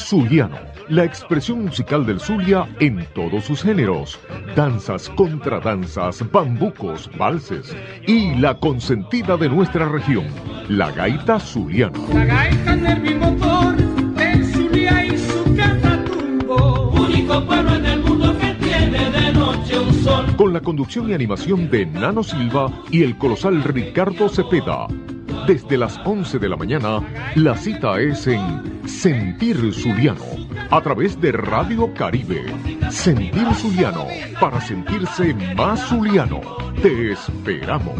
Zuliano, la expresión musical del Zulia en todos sus géneros, danzas, contradanzas, bambucos, valses y la consentida de nuestra región, la gaita zuliana. La gaita del Zulia y su catatumbo, único pueblo en el mundo que tiene de noche un sol. Con la conducción y animación de Nano Silva y el colosal Ricardo Cepeda desde las 11 de la mañana, la cita es en Sentir Zuliano, a través de Radio Caribe. Sentir Zuliano, para sentirse más zuliano. Te esperamos.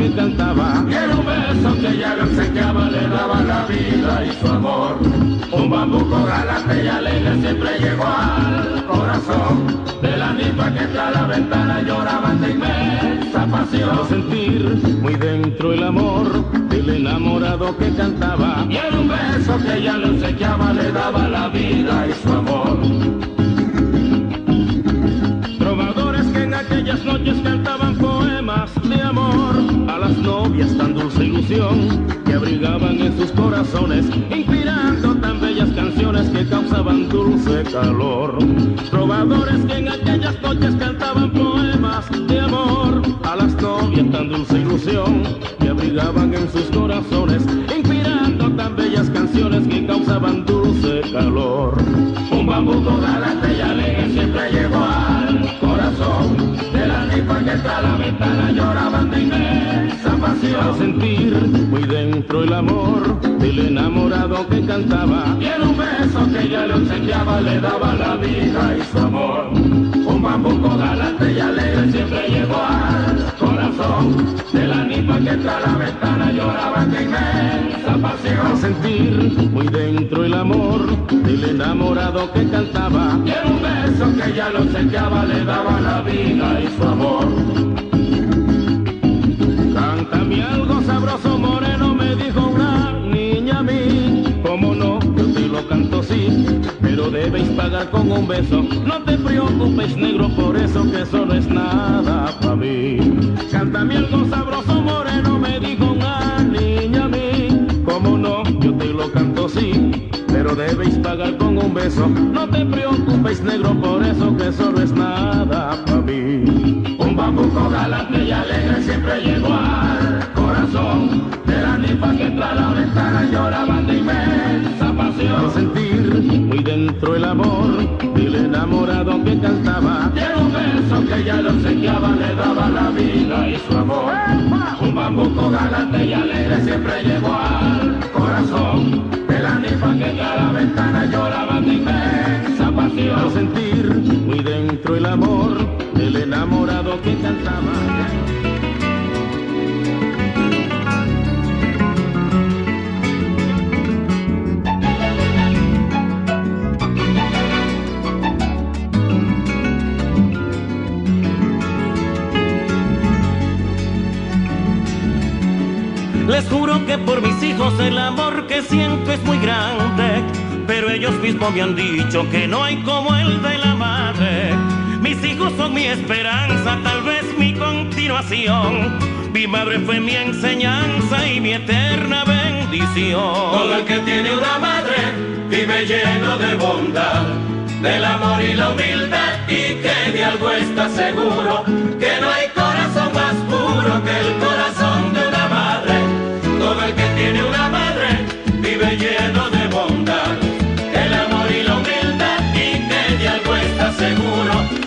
papi cantaba. Quiero un beso que ya no se le daba la vida y su amor. Un bambuco galante y alegre siempre llegó al corazón. De la misma que está a la ventana lloraban de inmensa pasión. sentir muy dentro el amor del enamorado que cantaba. Quiero un beso que ya no se corazones, inspirando tan bellas canciones que causaban dulce calor. Trovadores que en aquellas noches cantaban poemas de amor a las novias tan dulce ilusión que abrigaban en sus corazones, inspirando tan bellas canciones que causaban dulce calor. Un bambuco galante y alegre siempre llegó al corazón de la nipa que está la ventana lloraban de inmensa pasión. sentir muy dentro el amor del enamorado que cantaba y en un beso que ella le obsequiaba le daba la vida y su amor. Un bambuco galante y alegre siempre llegó al corazón de la nipa que está la ventana lloraban de inmensa pasión. sentir muy dentro el amor del enamorado que cantaba y en un beso que ella le obsequiaba le daba la vida y su amor. Cántame algo sabroso moreno, debéis pagar con un beso. No te preocupes, negro, por eso que eso no es nada para mí. Cántame algo sabroso moreno, me dijo una niña a mí. Como no, yo te lo canto sí, pero debéis pagar con un beso. No te preocupes, negro, por eso que eso no es nada para mí. Un bambuco galante y alegre siempre llegó al corazón de la nipa que entra a la ventana lloraban de inmensa pasión. El amor del enamorado que cantaba. En un beso que ella lo obsequiaba le daba la vida y su amor. Un bambuco galante y alegre siempre llegó al corazón de la nipa que a la ventana lloraban de inmensa pasión. sentir muy dentro el amor del enamorado que cantaba. Juro que por mis hijos el amor que siento es muy grande, pero ellos mismos me han dicho que no hay como el de la madre. Mis hijos son mi esperanza, tal vez mi continuación. Mi madre fue mi enseñanza y mi eterna bendición. Todo el que tiene una madre vive lleno de bondad, del amor y la humildad y que de algo está seguro, que no hay corazón más puro que el corazón seguro,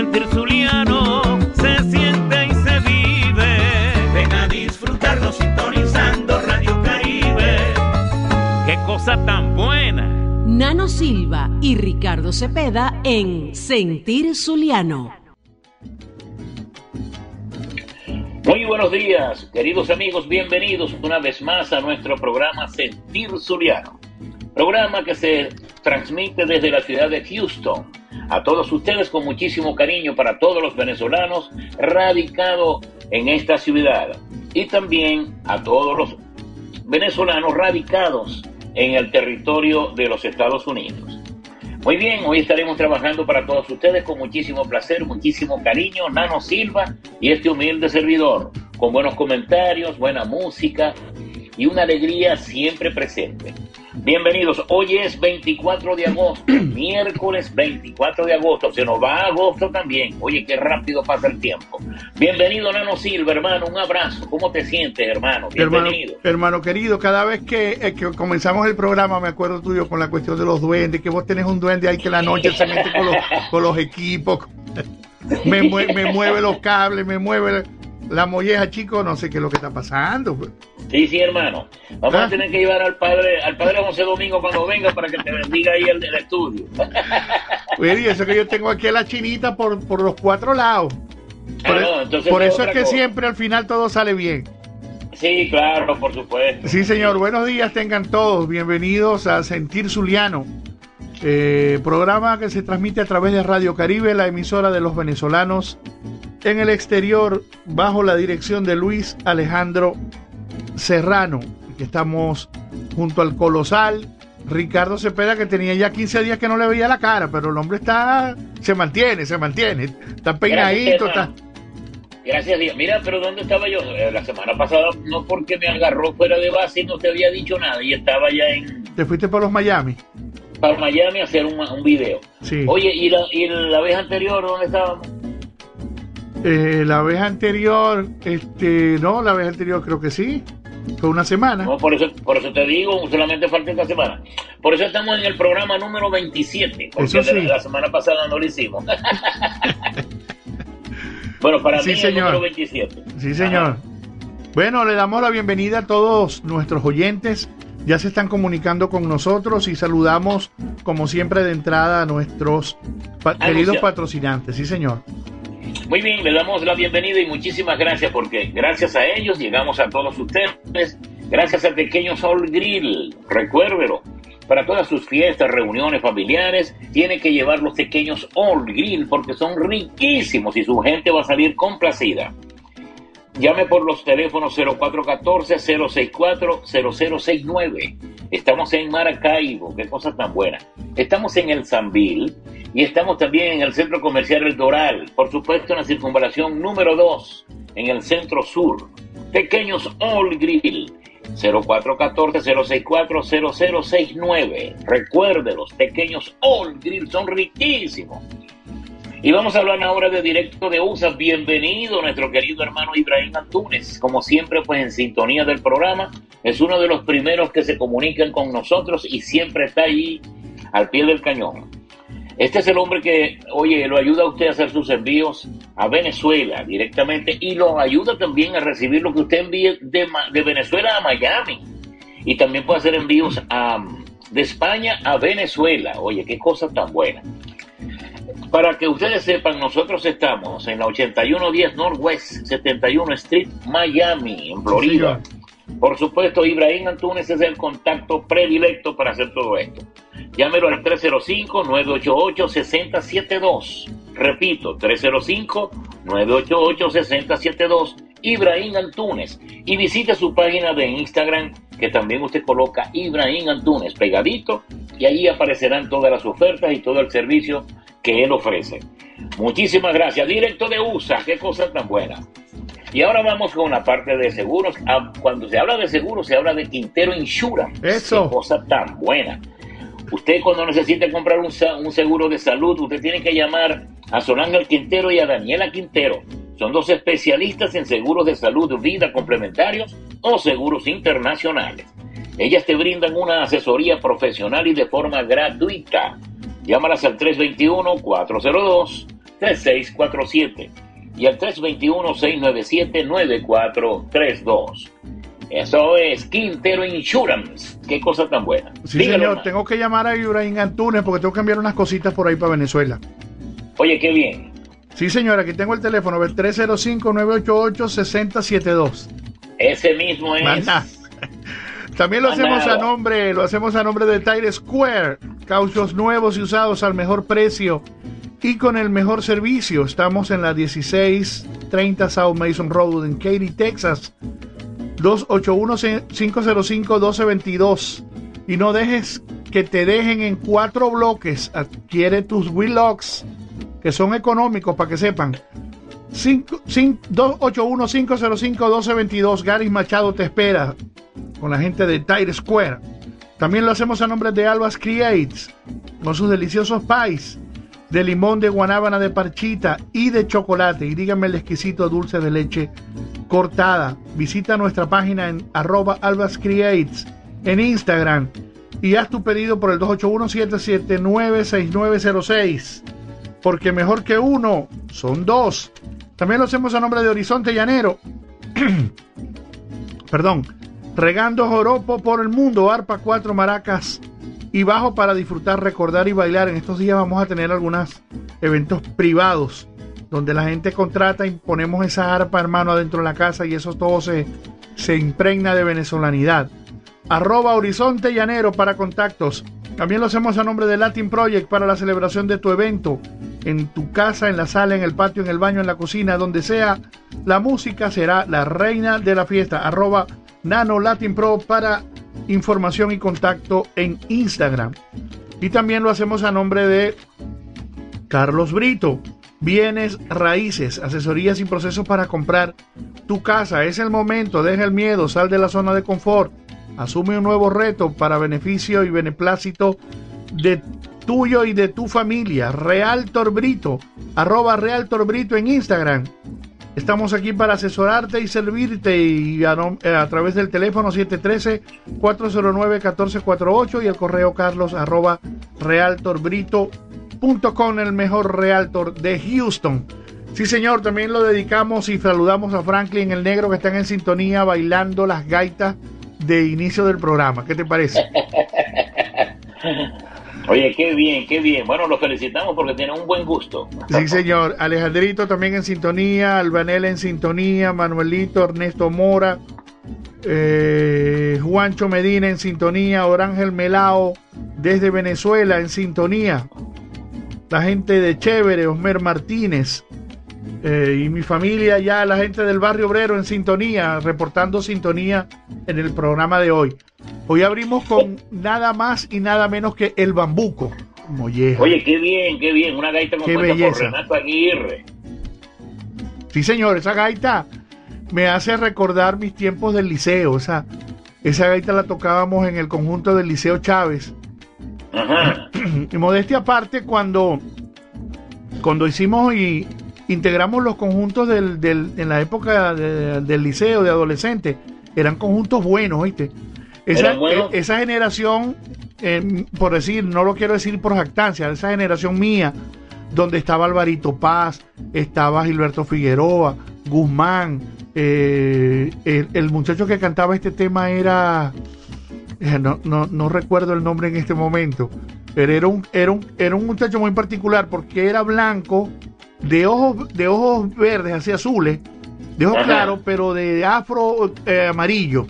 Sentir Zuliano se siente y se vive. Ven a disfrutarlo sintonizando Radio Caribe. Qué cosa tan buena. Nano Silva y Ricardo Cepeda en Sentir Zuliano. Muy buenos días, queridos amigos, bienvenidos una vez más a nuestro programa Sentir Zuliano, programa que se transmite desde la ciudad de Houston. A todos ustedes con muchísimo cariño para todos los venezolanos radicados en esta ciudad y también a todos los venezolanos radicados en el territorio de los Estados Unidos. Muy bien, hoy estaremos trabajando para todos ustedes con muchísimo placer, muchísimo cariño, Nano Silva y este humilde servidor, con buenos comentarios, buena música y una alegría siempre presente. Bienvenidos, hoy es 24 de agosto, miércoles 24 de agosto, se nos va agosto también, oye, qué rápido pasa el tiempo. Bienvenido Nano Silva, hermano, un abrazo, ¿cómo te sientes, hermano? Bienvenido. hermano querido, cada vez que, eh, que comenzamos el programa, me acuerdo tuyo con la cuestión de los duendes, que vos tenés un duende ahí que la noche se mete con los, con los equipos, me, me mueve los cables, me mueve la molleja, chico, no sé qué es lo que está pasando. pues. Sí, sí, hermano. Vamos ¿Ah? a tener que llevar al padre, al padre José Domingo cuando venga para que te bendiga ahí el del estudio. Oye, y eso que yo tengo aquí a la chinita por, por los cuatro lados. Por, Ah, no, entonces por es eso es que cosa. siempre al final todo sale bien. Sí, claro, por supuesto. Sí, señor. Buenos días, tengan todos. Bienvenidos a Sentir Zuliano, eh, programa que se transmite a través de Radio Caribe, la emisora de los venezolanos en el exterior, bajo la dirección de Luis Alejandro Serrano, estamos junto al colosal Ricardo Cepeda, que tenía ya 15 días que no le veía la cara, pero el hombre está, se mantiene, se mantiene, está peinadito, Gracias, está... Gracias Dios. Mira, pero ¿dónde estaba yo? Eh, La semana pasada, no porque me agarró fuera de base y no te había dicho nada, y estaba ya en Te fuiste por los Miami. Para Miami a hacer un, un video. Sí. Oye, ¿y la, ¿y la vez anterior dónde estábamos? Eh, la vez anterior, este, no, la vez anterior creo que sí. Fue una semana. No, por eso, por eso te digo, solamente falta esta semana. Por eso estamos en el programa número 27, porque Eso sí. la semana pasada no lo hicimos. bueno, para Sí, mí señor. el número 27. Sí, señor. Bueno, le damos la bienvenida a todos nuestros oyentes. Ya se están comunicando con nosotros y saludamos, como siempre, de entrada a nuestros pa- queridos patrocinantes. Sí, señor. Muy bien, le damos la bienvenida y muchísimas gracias porque gracias a ellos llegamos a todos ustedes. Gracias al pequeño Sol Grill, recuérdelo. Para todas sus fiestas, reuniones familiares, tiene que llevar los pequeños All Grill porque son riquísimos y su gente va a salir complacida. Llame por los teléfonos 0414-064-0069. Estamos en Maracaibo, qué cosa tan buena. Estamos en el Zambil y estamos también en el Centro Comercial El Doral, por supuesto en la circunvalación número 2, en el Centro Sur. Pequeños All Grill, 0414-064-0069. Recuérdelos, pequeños All Grill son riquísimos. Y vamos a hablar ahora de directo de USA. Bienvenido nuestro querido hermano Ibrahim Antunes. Como siempre, pues en sintonía del programa, es uno de los primeros que se comunican con nosotros y siempre está ahí al pie del cañón. Este es el hombre que, oye, lo ayuda a usted a hacer sus envíos a Venezuela directamente y lo ayuda también a recibir lo que usted envíe de, Venezuela a Miami. Y también puede hacer envíos de España a Venezuela. Oye, qué cosa tan buena. Para que ustedes sepan, nosotros estamos en la 8110 Northwest 71 Street, Miami, en Florida. Por supuesto, Ibrahim Antunes es el contacto predilecto para hacer todo esto. Llámelo al 305-988-6072. Repito, 305-988-6072. Ibrahim Antunes. Y visite su página de Instagram, que también usted coloca Ibrahim Antunes pegadito, y ahí aparecerán todas las ofertas y todo el servicio que él ofrece. Muchísimas gracias. Directo de USA, qué cosa tan buena. Y ahora vamos con la parte de seguros. Ah, cuando se habla de seguros, se habla de Quintero Insurance. Eso. Qué cosa tan buena. Usted cuando necesite comprar un, seguro de salud, usted tiene que llamar a Solángel Quintero y a Daniela Quintero. Son dos especialistas en seguros de salud, vida complementarios o seguros internacionales. Ellas te brindan una asesoría profesional y de forma gratuita. Llámalas al 321-402-3647 y al 321-697-9432. Eso es Quintero Insurance. Qué cosa tan buena. Sí, señor. Tengo que llamar a Ibrahim Antunes porque tengo que enviar unas cositas por ahí para Venezuela. Oye, qué bien. Sí, señor. Aquí tengo el teléfono, el 305-988-6072. Ese mismo es. También lo hacemos a nombre, lo hacemos a nombre de Tire Square. Cauchos nuevos y usados al mejor precio y con el mejor servicio. Estamos en la 1630 South Mason Road en Katy, Texas. 281-505-1222. Y no dejes que te dejen en cuatro bloques. Adquiere tus Willox, que son económicos para que sepan. 281-505-1222. Gary Machado te espera con la gente de Tire Square. También lo hacemos a nombre de Albas Creates, con sus deliciosos pies de limón, de guanábana, de parchita y de chocolate. Y díganme el exquisito dulce de leche cortada. Visita nuestra página en arroba albascreates en Instagram y haz tu pedido por el 281-779-6906. Porque mejor que uno son dos. También lo hacemos a nombre de Horizonte Llanero. Perdón. Regando joropo por el mundo. Arpa 4 maracas y bajo para disfrutar, recordar y bailar. En estos días vamos a tener algunos eventos privados donde la gente contrata y ponemos esa arpa, hermano, adentro de la casa y eso todo se, se impregna de venezolanidad. Arroba Horizonte Llanero para contactos. También lo hacemos a nombre de Latin Project para la celebración de tu evento. En tu casa, en la sala, en el patio, en el baño, en la cocina, donde sea, la música será la reina de la fiesta. Arroba Nano Latin Pro para información y contacto en Instagram. Y también lo hacemos a nombre de Carlos Brito. Bienes raíces, asesorías y procesos para comprar tu casa. Es el momento, deja el miedo, sal de la zona de confort. Asume un nuevo reto para beneficio y beneplácito de tuyo y de tu familia. Realtor Brito, arroba Realtor Brito en Instagram. Estamos aquí para asesorarte y servirte y a, eh, través del teléfono 713-409-1448 y el correo carlos arroba realtorbrito.com, el mejor realtor de Houston. Sí, señor, también lo dedicamos y saludamos a Franklin el negro que están en sintonía bailando las gaitas de inicio del programa. ¿Qué te parece? Oye, qué bien, qué bien. Bueno, lo felicitamos porque tiene un buen gusto. Sí, señor. Alejandrito también en sintonía, Albanel en sintonía, Manuelito, Ernesto Mora, eh, Juancho Medina en sintonía, Orángel Melao desde Venezuela en sintonía. La gente de Chévere, Osmer Martínez, eh, y mi familia ya, la gente del barrio obrero en sintonía, reportando sintonía en el programa de hoy. Hoy abrimos con nada más y nada menos que el bambuco. Molleja. Oye, qué bien, qué bien, una gaita compuesta por Renato Aguirre. Sí, señor, esa gaita me hace recordar mis tiempos del liceo. Esa, esa gaita la tocábamos en el conjunto del Liceo Chávez. Ajá. Y modestia aparte, cuando, cuando hicimos y integramos los conjuntos del, del, en la época del liceo, de adolescente, eran conjuntos buenos, ¿viste? Esa, e, esa generación, eh, por decir, no lo quiero decir por jactancia, esa generación mía, donde estaba Alvarito Paz, estaba Gilberto Figueroa, Guzmán, eh, el, el muchacho que cantaba este tema era, eh, no, no, no recuerdo el nombre en este momento, pero era un, era un, era un muchacho muy particular porque era blanco, de ojos, de ojos verdes, así azules, de ojos Ajá. claros, pero de afro eh, amarillo.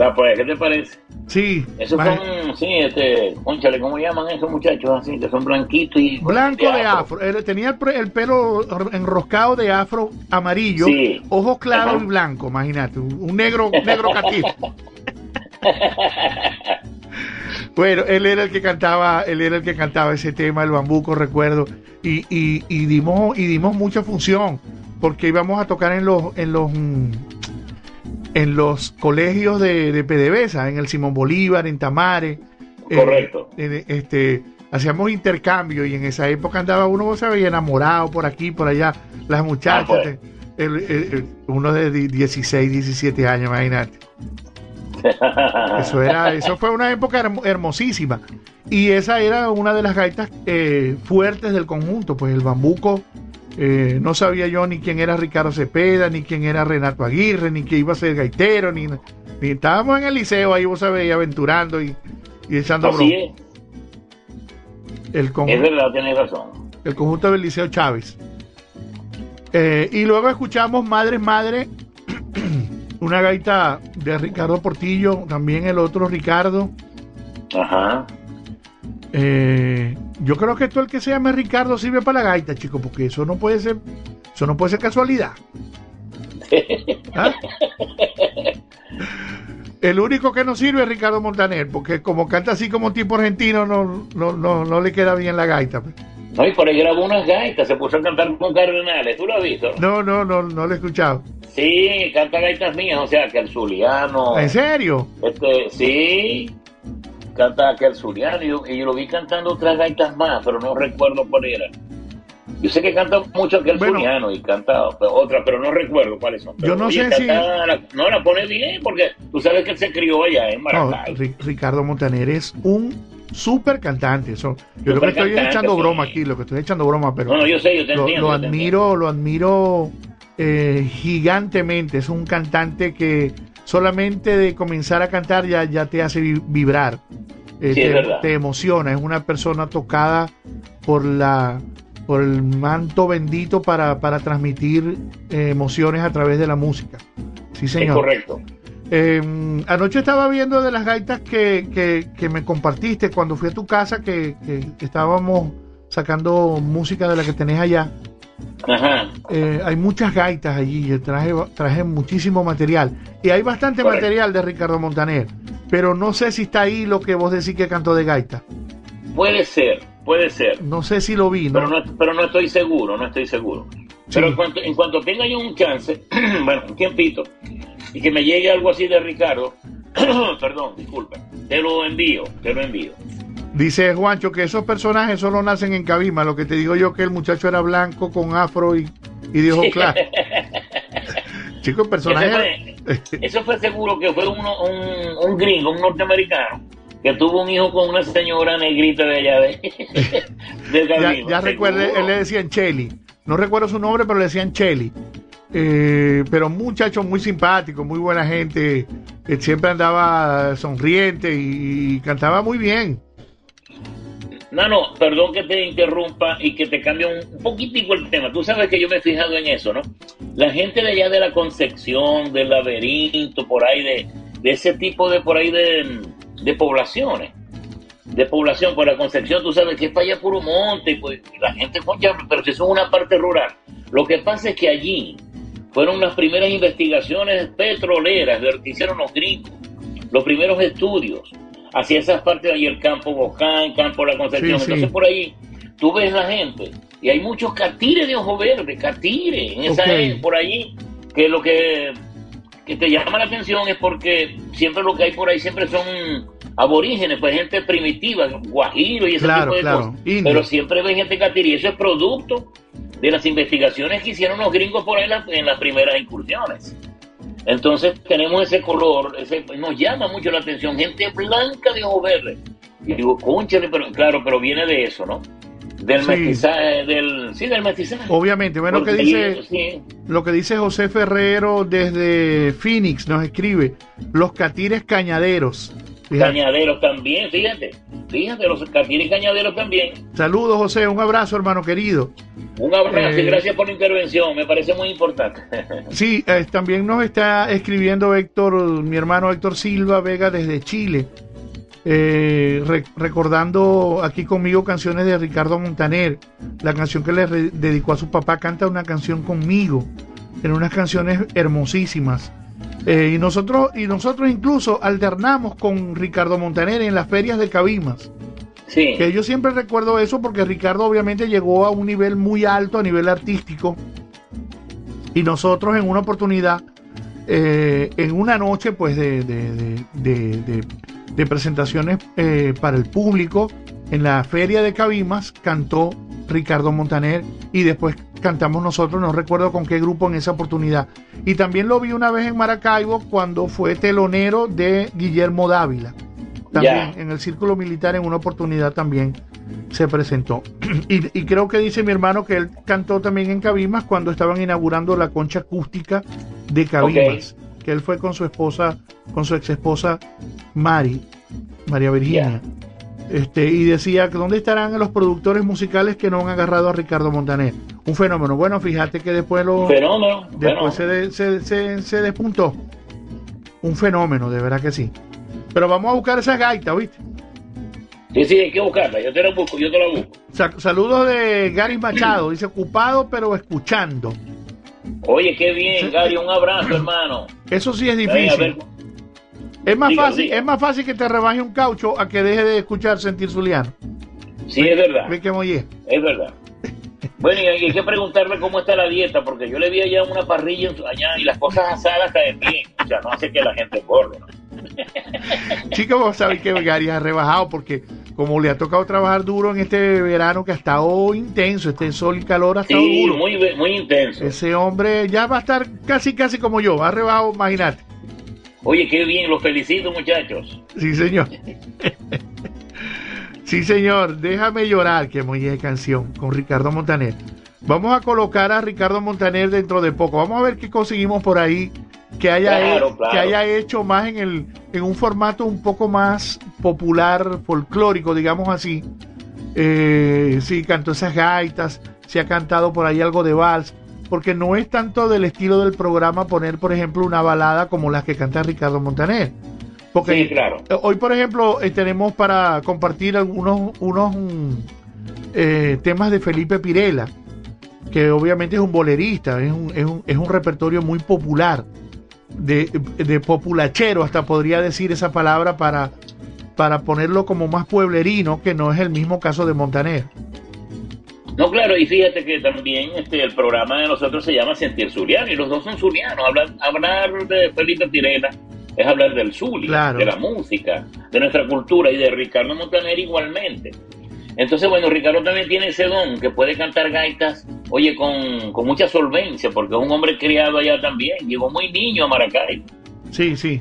Va, pues, ¿qué te parece? Sí, Esos ma- son, sí, este, conchale, ¿cómo llaman esos muchachos así? Que son blanquitos y... blanco de afro. Tenía el, el pelo enroscado de afro amarillo, Sí. ojos claros Ajá. y blancos, imagínate, un, negro, negro catizo. Bueno, él era el que cantaba, él era el que cantaba ese tema, el bambuco, recuerdo, y, y, y dimos, y dimos mucha función, porque íbamos a tocar en los, en los, mm, en los colegios de, de PDVSA, en el Simón Bolívar, en Tamare. eh, Correcto. eh, este, hacíamos intercambio y en esa época andaba uno, vos sabés, enamorado por aquí, por allá, las muchachas, Ah, pues. el- el- el- uno de di- 16, 17 años, imagínate. Eso era, eso fue una época hermo- hermosísima. Y esa era una de las gaitas eh, fuertes del conjunto. Pues el bambuco, eh, no sabía yo ni quién era Ricardo Cepeda, ni quién era Renato Aguirre, ni que iba a ser gaitero, ni, ni estábamos en el liceo ahí, vos sabés, aventurando y, y echando Así es, El es conjunto, verdad, tienes razón. el conjunto del Liceo Chávez. Eh, y luego escuchamos Madre Madre, una gaita de Ricardo Portillo, también el otro Ricardo. Ajá. Eh, yo creo que todo el que se llame Ricardo sirve para la gaita, chico, porque eso no puede ser, eso no puede ser casualidad. ¿Ah? El único que no sirve es Ricardo Montaner, porque como canta así como tipo argentino, no, no, no, no le queda bien la gaita. No, y por ahí grabó unas gaitas, se puso a cantar con Cardenales, ¿tú lo has visto? No, no, no, no lo he escuchado. Sí, canta gaitas mías, o sea, que el Zuliano, ¿En serio? este, sí, canta aquel Zuliano, y yo, y yo lo vi cantando otras gaitas más, pero no recuerdo cuál era. Yo sé que canta mucho aquel Bueno. Zuliano y canta otra, pero no recuerdo cuáles son. Pero, Yo no sé si- la- no, la pone bien, porque tú sabes que él se crió allá en Maracay. Ri- Ricardo Montaner es un súper cantante. Eso, yo lo que estoy es echando sí. broma aquí, lo que estoy echando broma, pero No, no, yo sé, yo te lo, entiendo. lo yo te admiro, lo admiro eh, gigantemente. Es un cantante que solamente de comenzar a cantar ya, ya te hace vi- vibrar. Eh, Sí, es te, emociona. Es una persona tocada por la por el manto bendito para, para transmitir eh, emociones a través de la música. Sí, Es señor. correcto. Eh, anoche estaba viendo de las gaitas que, que- que me compartiste cuando fui a tu casa, que, que estábamos sacando música de la que tenés allá. Ajá. Eh, hay muchas gaitas allí, yo traje, traje muchísimo material. Y hay bastante Correcto. material de Ricardo Montaner, pero no sé si está ahí lo que vos decís que cantó de gaita. Puede ser, puede ser. No sé si lo vi, ¿no? Pero no, pero no estoy seguro, no estoy seguro. Pero en cuanto, en cuanto tenga yo un chance, bueno, un tiempito, y que me llegue algo así de Ricardo, perdón, disculpa, te lo envío, te lo envío. Dice Juancho que esos personajes solo nacen en Cabima. Lo que te digo yo que el muchacho era blanco con afro y, y de ojos claros. Chico, el personaje. Fue, eso fue seguro que fue uno, un, un gringo, un norteamericano, que tuvo un hijo con una señora negrita de allá de, de ya, Cabima, ya recuerde, seguro. él le decían Cheli. No recuerdo su nombre, pero le decían Cheli. Eh, pero un muchacho muy simpático, muy buena gente. siempre andaba sonriente y, cantaba muy bien. No, no, perdón que te interrumpa y que te cambie un poquitico el tema. Tú sabes que yo me he fijado en eso, ¿no? La gente de allá de la Concepción, del laberinto, por ahí, de, de ese tipo de, por ahí, de, de poblaciones. De población, por la Concepción, tú sabes que es para allá puro monte, pues y la gente, pero si son una parte rural. Lo que pasa es que allí fueron las primeras investigaciones petroleras de lo que hicieron los gringos, los primeros estudios hacia esas partes de ahí, el campo Bocán, campo La Concepción. Sí, sí. Entonces por ahí tú ves la gente y hay muchos catires de ojo verde, catires en esa Ok. por ahí, que lo que, que te llama la atención es porque siempre lo que hay por ahí siempre son aborígenes, pues gente primitiva, guajiro y ese Claro, tipo de claro, cosas. indio. Pero siempre ves gente catire y eso es producto de las investigaciones que hicieron los gringos por ahí en las- en las primeras incursiones. Entonces tenemos ese color, ese, nos llama mucho la atención, gente blanca de ojo verde. Y digo, conchale, pero claro, pero viene de eso, ¿no? del Sí. mestizaje, del, sí, del mestizaje. Obviamente, bueno, que dice, sí, lo que dice José Ferrero desde Phoenix nos escribe, los catires cañaderos. Fíjate. Cañaderos también, fíjate, fíjate, los catires cañaderos también. Saludos, José, un abrazo, hermano querido. Un abrazo Eh, y gracias por la intervención, me parece muy importante. Sí, eh, también nos está escribiendo Héctor, mi hermano Héctor Silva Vega desde Chile, eh, re- recordando aquí conmigo canciones de Ricardo Montaner, la canción que le dedicó a su papá, canta una canción conmigo, en unas canciones hermosísimas. Eh, y nosotros y nosotros incluso alternamos con Ricardo Montaner en las ferias de Cabimas. Sí, Que yo siempre recuerdo eso porque Ricardo obviamente llegó a un nivel muy alto a nivel artístico y nosotros en una oportunidad, eh, en una noche pues de, de- de- de- de- de presentaciones eh, para el público, en la feria de Cabimas cantó Ricardo Montaner y después cantamos nosotros, no recuerdo con qué grupo en esa oportunidad. Y también lo vi una vez en Maracaibo cuando fue telonero de Guillermo Dávila. También en el círculo militar en una oportunidad también se presentó. Y, y creo que dice mi hermano que él cantó también en Cabimas cuando estaban inaugurando la concha acústica de Cabimas. Que él fue con su esposa, con su ex esposa Mari, María Virginia. Este, y decía que dónde estarán los productores musicales que no han agarrado a Ricardo Montaner. Un fenómeno. Bueno, fíjate que después lo, un fenómeno. después fenómeno. se, de- se, se- se despuntó. Un fenómeno, de verdad que sí. Pero vamos a buscar esa gaita, ¿viste? Sí, sí, hay que buscarla, yo te la busco, yo te la busco. Sa- saludos de Gary Machado. Dice ocupado pero escuchando. Oye, qué bien, Gary, un abrazo, hermano. Eso sí es difícil. Es más Diga, fácil, diga. es más fácil que te rebaje un caucho a que deje de escuchar sentir Zuliano. Sí, es verdad, es verdad. Bueno, y hay que preguntarle cómo está la dieta, porque yo le vi allá una parrilla en su- allá y las cosas asadas caen bien. O sea, no hace que la gente engorde. ¿no? Chicos, vos sabéis que Gary ha rebajado porque como le ha tocado trabajar duro en este verano que ha estado intenso, este sol y calor ha estado Sí, duro. muy, muy intenso. Ese hombre ya va a estar casi casi como yo, ha rebajado, imagínate. Oye, qué bien, los felicito, muchachos. Sí, señor. sí, señor. Déjame llorar, que muy de canción con Ricardo Montaner. Vamos a colocar a Ricardo Montaner dentro de poco. Vamos a ver qué conseguimos por ahí que haya, Claro, he- claro. que haya hecho más en el en un formato un poco más popular, folclórico, digamos así. Eh, sí, cantó esas gaitas, se ha cantado por ahí algo de vals, porque no es tanto del estilo del programa poner, por ejemplo, una balada como las que canta Ricardo Montaner. Porque Sí, claro. Hoy, por ejemplo, eh, tenemos para compartir algunos unos mm, eh, temas de Felipe Pirela, que obviamente es un bolerista, es un, es un, es un repertorio muy popular, de, de populachero, hasta podría decir esa palabra para, para ponerlo como más pueblerino, que no es el mismo caso de Montaner. No, claro, y fíjate que también este, el programa de nosotros se llama Sentir Zuliano, y los dos son zulianos. Hablar, hablar de Felipe Tirena es hablar del Zulia, Claro. de la música, de nuestra cultura, y de Ricardo Montaner igualmente. Entonces, bueno, Ricardo también tiene ese don, que puede cantar gaitas, oye, con, con mucha solvencia, porque es un hombre criado allá también. Llegó muy niño a Maracaibo. Sí, sí.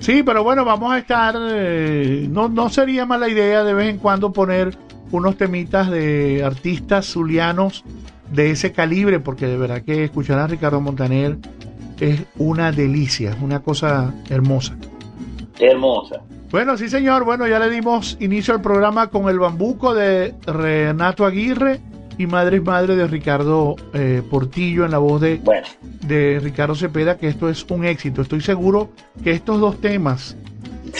Sí, pero bueno, vamos a estar. eh, no, no sería mala idea de vez en cuando poner unos temitas de artistas zulianos de ese calibre, porque de verdad que escuchar a Ricardo Montaner es una delicia, es una cosa hermosa. Hermosa. Bueno, sí, señor. Bueno, ya le dimos inicio al programa con el bambuco de Renato Aguirre y Madre es Madre de Ricardo eh, Portillo en la voz de Bueno, de Ricardo Cepeda que esto es un éxito. Estoy seguro que estos dos temas,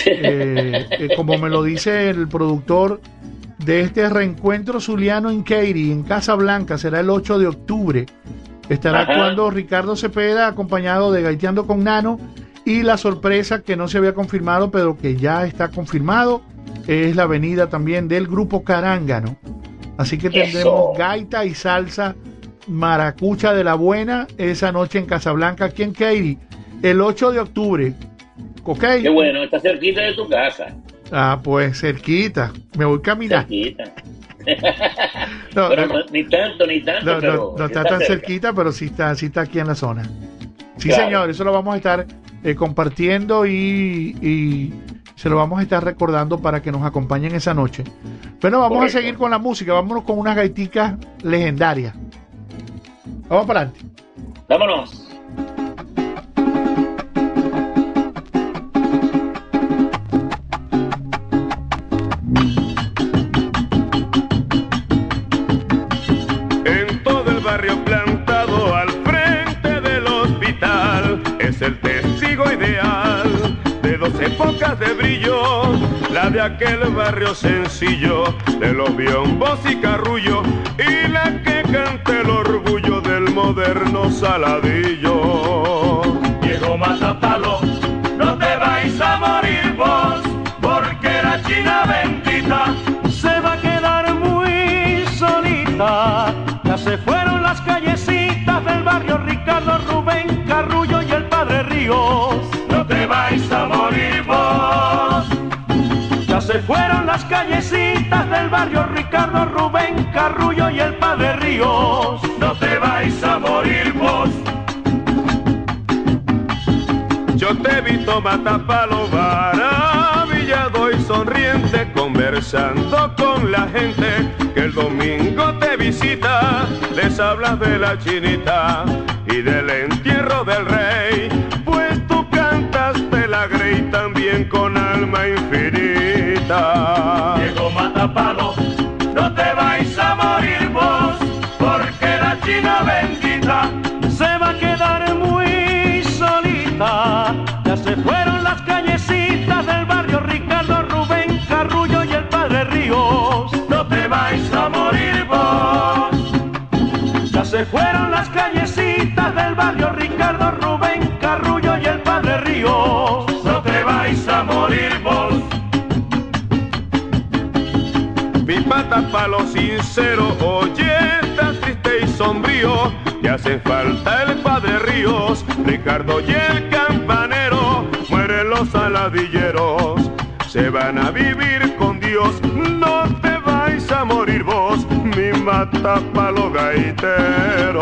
eh, eh, como me lo dice el productor de este reencuentro zuliano en Katy, en Casa Blanca, será el 8 de octubre. Estará Ajá. actuando Ricardo Cepeda acompañado de Gaiteando con Nano y la sorpresa que no se había confirmado pero que ya está confirmado es la venida también del grupo Carángano. Así que tendremos Eso. gaita y salsa maracucha de la buena esa noche en Casablanca, aquí en Katy, el 8 de octubre. ¿Ok? qué bueno, está cerquita de tu casa. Ah, pues cerquita. Me voy caminando. Cerquita. No, ni tanto, ni tanto, no, no, pero no está tan cerca. cerquita, pero sí está, sí está aquí en la zona. Sí, Claro. señor, eso lo vamos a estar eh, compartiendo y, y, se lo vamos a estar recordando para que nos acompañen esa noche. Pero vamos a seguir con la música, vámonos con unas gaiticas legendarias. Vamos para adelante. Vámonos. De dos épocas de brillo, la de aquel barrio sencillo de los biombos y carrullo y la que canta el orgullo del moderno saladillo. Las callecitas del barrio Ricardo Rubén Carrullo y el Padre Ríos. No te vais a morir vos. Yo te vi Matapalo maravillado y sonriente conversando con la gente que el domingo te visita. Les hablas de la chinita y del entierro del rey, pues tú cantaste la grey también con alma infinita. Diego Matapalo, no te vais a morir vos, porque la China bendita palo sincero, oye, tan triste y sombrío, que hacen falta el padre Ríos, Ricardo y el campanero, mueren los saladilleros, se van a vivir con Dios, no te vais a morir vos, mi mata palo gaitero.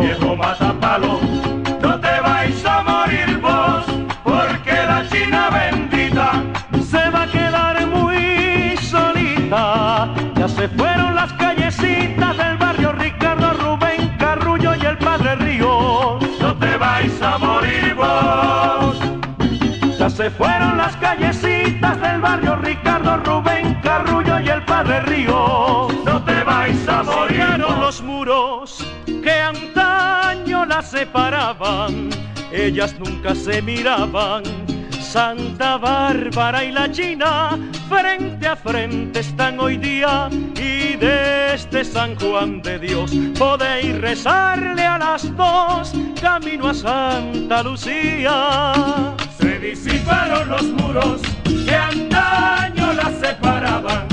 Viejo Matapalo, se fueron las callecitas del barrio Ricardo Rubén Carrullo y el Padre Ríos. no te vais a morir vos. Ya se fueron las callecitas del barrio Ricardo Rubén Carrullo y el Padre Ríos. No te vais a morir vos. los muros que antaño las separaban, ellas nunca se miraban. Santa Bárbara y la China frente a frente están hoy día y desde San Juan de Dios podéis rezarle a las dos camino a Santa Lucía. Se disiparon los muros que antaño las separaban.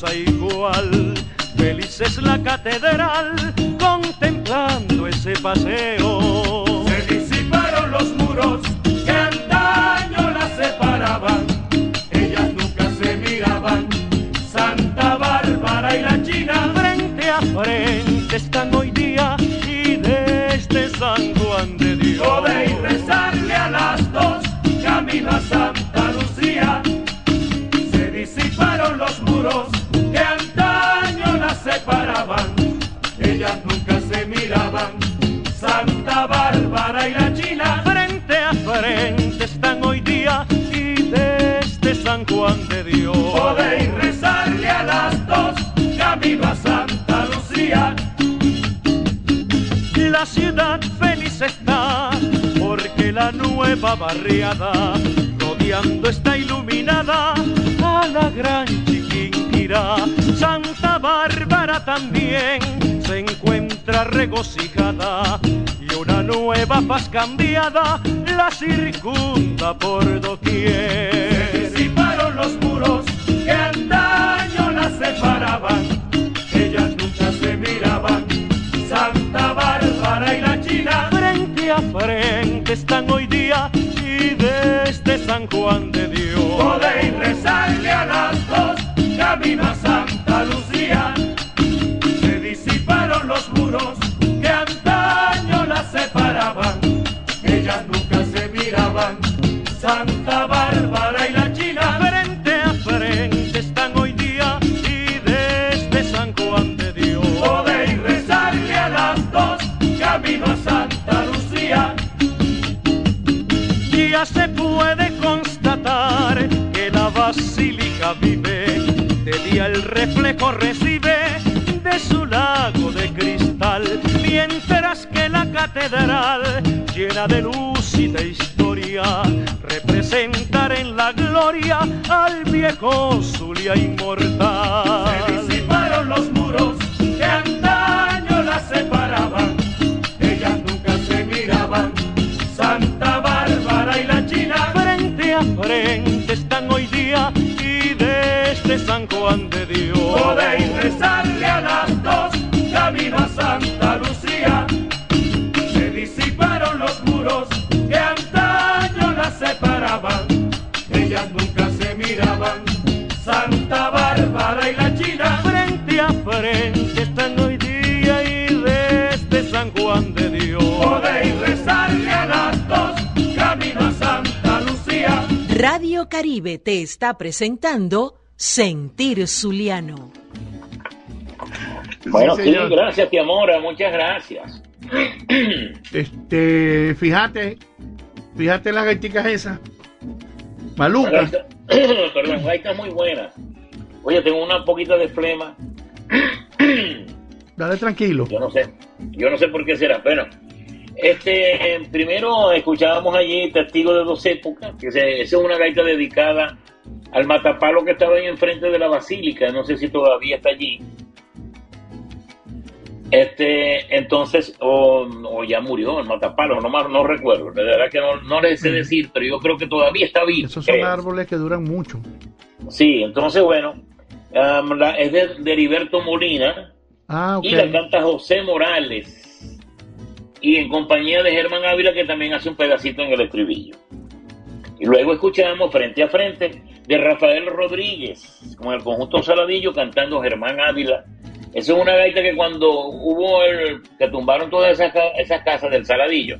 Cosa igual. Feliz es la catedral contemplando ese paseo. Se disiparon los muros que antaño las separaban. Ellas nunca se miraban. Santa Bárbara y la China frente a frente están hoy día y desde San Juan de Dios. podéis rezarle a las dos camino a Bárbara y la China Frente a frente están hoy día y desde San Juan de Dios. podéis rezarle a las dos camino a Santa Lucía. La ciudad feliz está porque la nueva barriada rodeando está iluminada a la gran Chiquinquirá. Santa Bárbara también se encuentra regocijada nueva paz cambiada la circunda por doquier. Se disiparon los muros que antaño las separaban, ellas nunca se miraban, Santa Bárbara y la China. Frente a frente están hoy día y desde San Juan de Dios. Podéis rezarle a las dos, camino a Santa Santa Bárbara y la China. Frente a frente están hoy día y desde San Juan de Dios. Podéis rezarle a las dos, camino a Santa Lucía. Ya se puede constatar que la basílica vive, de día el reflejo recibe de su lago de cristal, mientras catedral, llena de luz y de historia, representar en la gloria al viejo Zulia inmortal. Se disiparon los muros que antaño las separaban, ellas nunca se miraban, Santa Bárbara y la China. Frente a frente están hoy día y desde San Juan de Dios. Podéis rezarle Frente están hoy día y desde San Juan de Dios. Podéis rezarle a las dos, camino a Santa Lucía. Radio Caribe te está presentando Sentir Zuliano. Bueno, Sí, sí, gracias, Tiamora, muchas gracias. Este, fíjate, fíjate las gaiticas esas. La Maluca. Perdón, gaita muy buena. Oye, tengo una poquita de flema. Dale tranquilo. Yo no sé, yo no sé por qué será. Bueno, este, eh, primero escuchábamos allí Testigo de dos épocas, que se- esa es una gaita dedicada al matapalo que estaba ahí enfrente de la basílica, no sé si todavía está allí. Este, entonces, o, o ya murió el matapalo, no, más- no recuerdo, de verdad que no, no le sé decir, pero yo creo que todavía está vivo. Esos son creo. árboles que duran mucho. Sí, entonces, bueno, am, la- es de, de Heriberto Molina, Ah, y la canta José Morales. Y en compañía de Germán Ávila, que también hace un pedacito en el estribillo. Y luego escuchamos frente a frente de Rafael Rodríguez, con el conjunto Saladillo cantando Germán Ávila. Esa es una gaita que cuando hubo el. que tumbaron todas esas, esas casas del Saladillo.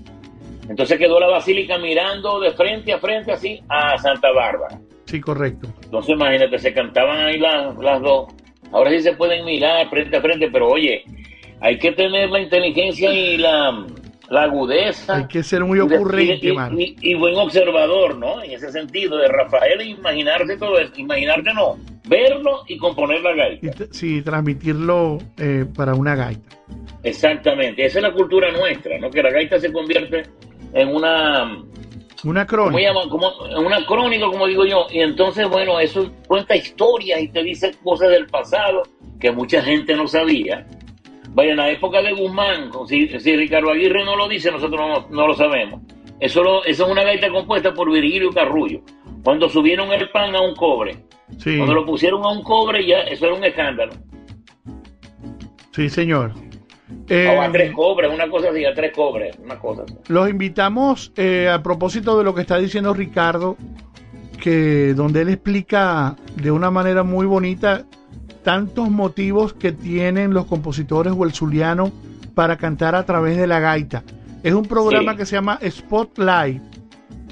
Entonces quedó la basílica mirando de frente a frente así a Santa Bárbara. Sí, correcto. Entonces imagínate, se cantaban ahí las, las dos. Ahora sí se pueden mirar frente a frente, pero oye, hay que tener la inteligencia y la, la agudeza. Hay que ser muy y ocurrente, y, mano. y- y buen observador, ¿no? En ese sentido, de Rafael, imaginarse todo eso. Imaginarte no, verlo y componer la Y gaita. t- sí, transmitirlo eh, para una gaita. Exactamente, esa es la cultura nuestra, ¿no? Que la gaita se convierte en una Una ¿cómo crónica. Como una crónica, como digo yo. Y entonces, bueno, eso cuenta historias y te dice cosas del pasado que mucha gente no sabía. Vaya, en la época de Guzmán, si, si Ricardo Aguirre no lo dice, nosotros no, no lo sabemos. Eso, lo- eso es una gaita compuesta por Virgilio Carrullo. Cuando subieron el pan a un cobre, Sí, cuando lo pusieron a un cobre, ya eso era un escándalo. sí, señor. O a Eh, tres cobres, una cosa así, a tres cobres, una cosa así. Los invitamos eh, a propósito de lo que está diciendo Ricardo, que donde él explica de una manera muy bonita tantos motivos que tienen los compositores o el zuliano para cantar a través de la gaita. Es un programa Sí. que se llama Spotlight,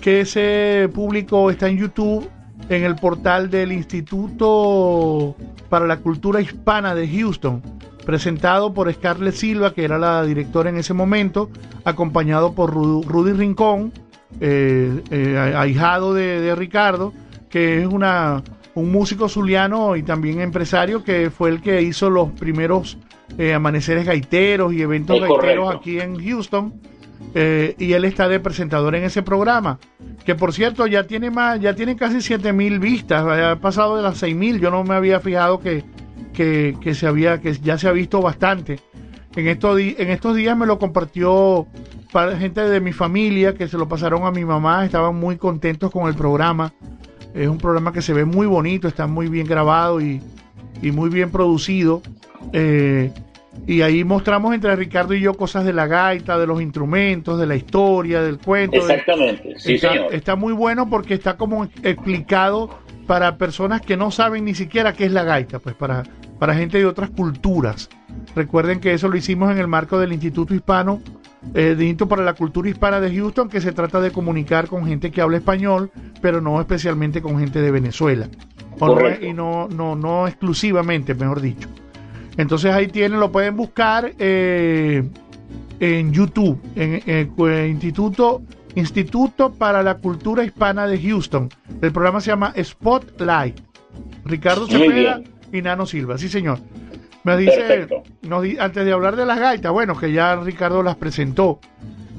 que ese público está en YouTube, en el portal del Instituto para la Cultura Hispana de Houston, presentado por Scarlett Silva, que era la directora en ese momento, acompañado por Ru- Rudy Rincón, eh, eh, ahijado de, de Ricardo, que es una, un músico zuliano y también empresario, que fue el que hizo los primeros eh, amaneceres gaiteros y eventos gaiteros correcto. aquí en Houston. Y él está de presentador en ese programa que por cierto ya tiene más ya tiene casi 7000 vistas ha pasado de las 6000 yo no me había fijado que, que, que se había, que ya se ha visto bastante. En estos, di- en estos días me lo compartió para gente de mi familia que se lo pasaron a mi mamá, estaban muy contentos con el programa. Es un programa que se ve muy bonito, está muy bien grabado y, y muy bien producido. Eh, y ahí mostramos entre Ricardo y yo cosas de la gaita, de los instrumentos, de la historia, del cuento. de- Exactamente, sí, está, señor. está muy bueno porque está como explicado para personas que no saben ni siquiera qué es la gaita, pues para, para gente de otras culturas. Recuerden que eso lo hicimos en el marco del Instituto Hispano, eh, de Instituto para la Cultura Hispana de Houston, que se trata de comunicar con gente que habla español, pero no especialmente con gente de Venezuela. Correcto. y no, no, no exclusivamente, mejor dicho. Entonces ahí tienen, lo pueden buscar eh, en YouTube, en, en- Instituto, Instituto para la Cultura Hispana de Houston. El programa se llama Spotlight. Ricardo Cepeda. Y Nano Silva, sí señor. Me dice, nos antes de hablar de las gaitas, bueno, que ya Ricardo las presentó,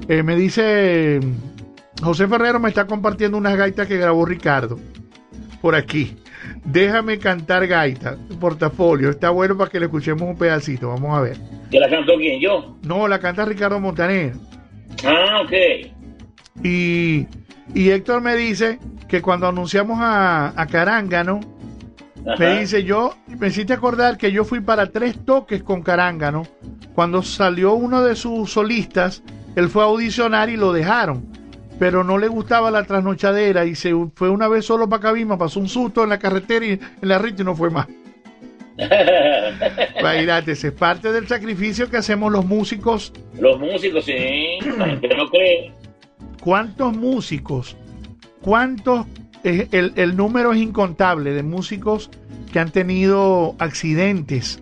eh, me dice, José Ferrero me está compartiendo unas gaitas que grabó Ricardo por aquí. Déjame cantar gaita, portafolio. Está bueno para que le escuchemos un pedacito. Vamos a ver. ¿Que la cantó quién? ¿Yo? No, la canta Ricardo Montaner. Ah, ok. Y, y Héctor me dice que cuando anunciamos a, a Carángano, Ajá. me dice yo, me hiciste acordar que yo fui para tres toques con Carángano. Cuando salió uno de sus solistas, él fue a audicionar y lo dejaron. Pero no le gustaba la trasnochadera y se fue una vez solo para Cabima, pasó un susto en la carretera y en la ruta y no fue más. Ese es parte del sacrificio que hacemos los músicos. Los músicos, sí. La gente no cree. ¿Cuántos músicos? ¿Cuántos? Eh, el, el número es incontable de músicos que han tenido accidentes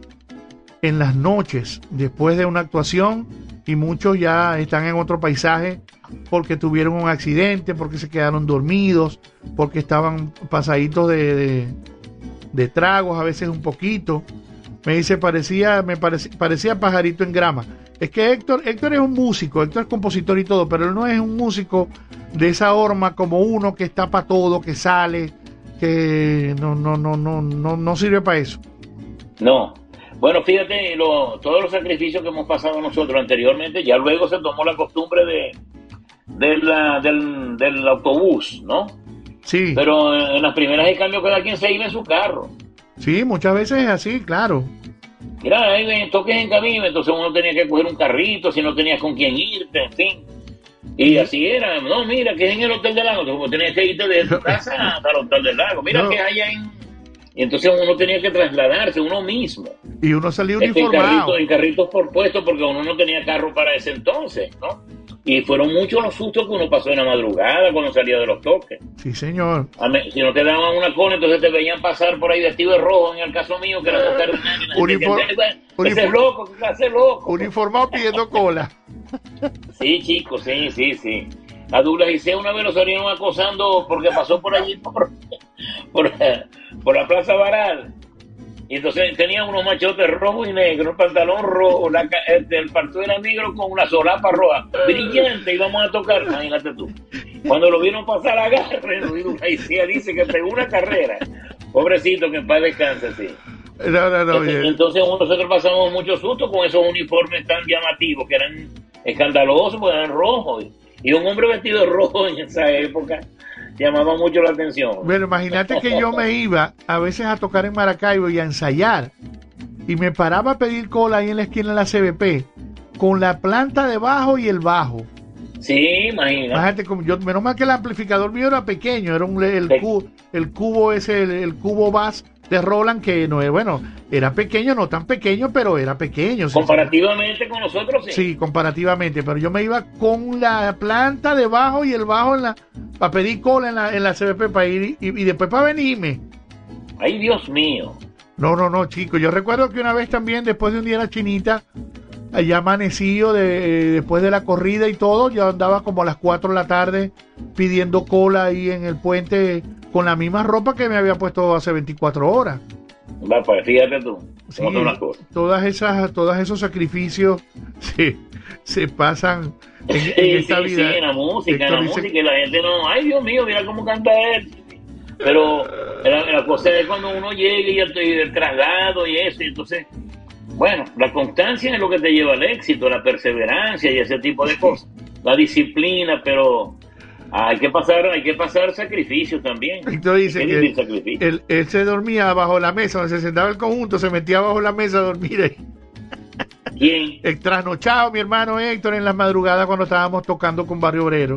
en las noches después de una actuación y muchos ya están en otro paisaje porque tuvieron un accidente, porque se quedaron dormidos, porque estaban pasaditos de, de, tragos, a veces un poquito. Me dice, parecía, me pareci- parecía pajarito en grama. Es que Héctor, Héctor es un músico, Héctor es compositor y todo, pero él no es un músico de esa horma como uno que está para todo, que sale, que no, no, no, no, no, no sirve para eso. No. Bueno, fíjate, lo- todos los sacrificios que hemos pasado nosotros anteriormente, ya luego se tomó la costumbre de, de la- del, del autobús, ¿no? Sí, Pero en las primeras de cambio cada quien se iba en su carro. sí, muchas veces es así, claro. Mira, ahí ven, toques en camino, entonces uno tenía que coger un carrito, si no tenías con quién irte, en fin. Y así era, no, mira, que es en el Hotel del Lago, como tenías que irte de tu casa hasta el Hotel del Lago, mira No. que es allá en... Y entonces uno tenía que trasladarse uno mismo. Y uno salió Este, en, uniformado. carrito, en carritos por puesto porque uno no tenía carro para ese entonces, ¿no? Y fueron muchos los sustos que uno pasó en la madrugada cuando salía de los toques. Sí, señor. Si no te daban una cola, entonces te veían pasar por ahí vestido de rojo, en el caso mío, que era gente Uniform- decía, "Ese uniform- loco, ¿qué clase de loco? Uniformado pidiendo cola. Sí, chicos, sí, sí, sí. A Douglas y una vez lo salieron acosando porque pasó por allí, por, por, por la Plaza Baral. Y entonces tenía unos machotes rojos y negros, pantalón rojo, la, este, el pantalón era negro con una solapa roja, brillante, y vamos a tocar, imagínate tú. Cuando lo vieron pasar, agarren, y Douglas Isea dice que pegó una carrera. Pobrecito, que en paz descanse, sí. No, no, no. Entonces, bien. entonces nosotros pasamos mucho susto con esos uniformes tan llamativos que eran escandalosos porque eran rojos. Y un hombre vestido de rojo en esa época llamaba mucho la atención. Bueno, imagínate que yo me iba a veces a tocar en Maracaibo y a ensayar. Y me paraba a pedir cola ahí en la esquina de la CBP. Con la planta de bajo y el bajo. Sí, imagina. Imagínate, como yo, menos mal que el amplificador mío era pequeño. Era un, el, Sí. cubo, el cubo ese, el, el cubo bass de Roland, que no es, bueno, era pequeño, no tan pequeño, pero era pequeño. sí, Comparativamente con nosotros, sí. Sí, comparativamente, pero yo me iba con la planta de bajo y el bajo en la para pedir cola en la, en la CBP para ir y, y después para venirme. Ay, Dios mío. No, no, no, chicos. Yo recuerdo que una vez también, después de un día en la chinita, allá amanecido de, después de la corrida y todo, yo andaba como a las 4 de la tarde pidiendo cola ahí en el puente con la misma ropa que me había puesto hace 24 horas. Va, pues fíjate tú. Sí, todas esas, todos esos sacrificios se, se pasan en, en Sí, esta sí, vida. sí, en la música, en la dice- música, y la gente no, ay Dios mío, mira cómo canta él. Pero la, cosa es cuando uno llega y el, traslado y eso, entonces, bueno, la constancia es lo que te lleva al éxito, la perseverancia y ese tipo de cosas, la disciplina, pero hay que pasar, hay que pasar sacrificios también. Dice que él, él, se dormía bajo la mesa, donde se sentaba el conjunto, se metía bajo la mesa a dormir ahí. ¿Quién? El trasnochado, mi hermano Héctor, en las madrugadas cuando estábamos tocando con Barrio Obrero.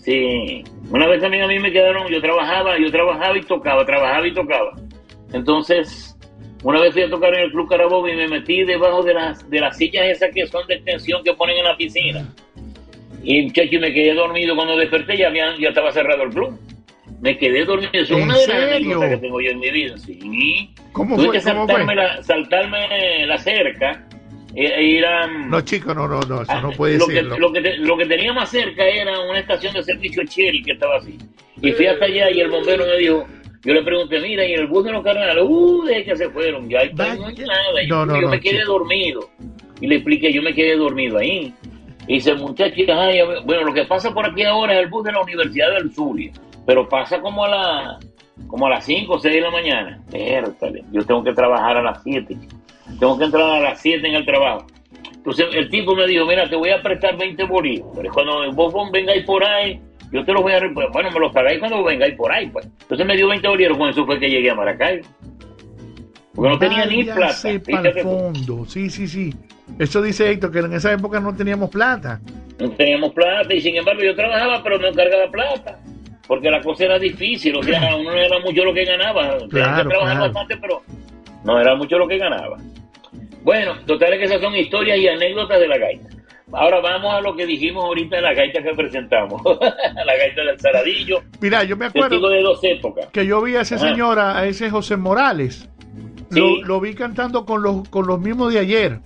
Sí, una vez también a mí me quedaron, yo trabajaba, yo trabajaba y tocaba, trabajaba y tocaba. Entonces, una vez fui a tocar en el Club Carabobo y me metí debajo de las, de las sillas esas que son de extensión que ponen en la piscina. Y muchacho, me quedé dormido cuando desperté, ya, ya estaba cerrado el club. Me quedé dormido. Eso es una de las anécdotas que tengo yo en mi vida. Sí. ¿Cómo Tuve que saltarme, La, saltarme la cerca e, no, chicos, no, no, no, eso no puede lo ser. Que, lo, que lo que tenía más cerca era una estación de servicio Shell que estaba así. Y fui hasta allá y el bombero me dijo, yo le pregunté, mira, y el bus de los carnales, uh, de que se fueron, ya no hay nada. yo, no, me quedé dormido. Y le expliqué, yo me quedé dormido ahí. Y dice, muchachos, bueno, lo que pasa por aquí ahora es el bus de la Universidad del Zulia, pero pasa como a la como a las 5 o 6 de la mañana. Pértale, yo tengo que trabajar a las 7 tengo que entrar a las 7 en el trabajo. Entonces el tipo me dijo, mira, te voy a prestar 20 bolívares, cuando vos vengáis por ahí, yo te los voy a... Bueno, me los pagáis cuando vengáis por ahí, pues. Entonces me dio 20 bolívares, con eso fue que llegué a Maracaibo. Porque no tenía ni plata. el fondo, sí, sí, sí. Eso dice Héctor, que en esa época no teníamos plata. No teníamos plata y sin embargo yo trabajaba, pero no encargaba plata. Porque la cosa era difícil, o sea, uno no era mucho lo que ganaba. Tenía que trabajar bastante, pero no era mucho lo que ganaba. Bueno, total es que esas son historias y anécdotas de la gaita. Ahora vamos a lo que dijimos ahorita de la gaita que presentamos. la gaita del Zaradillo. Mira, yo me acuerdo de dos épocas. que yo vi a ese señor, a ese José Morales. Lo, vi cantando con los, con los mismos de ayer.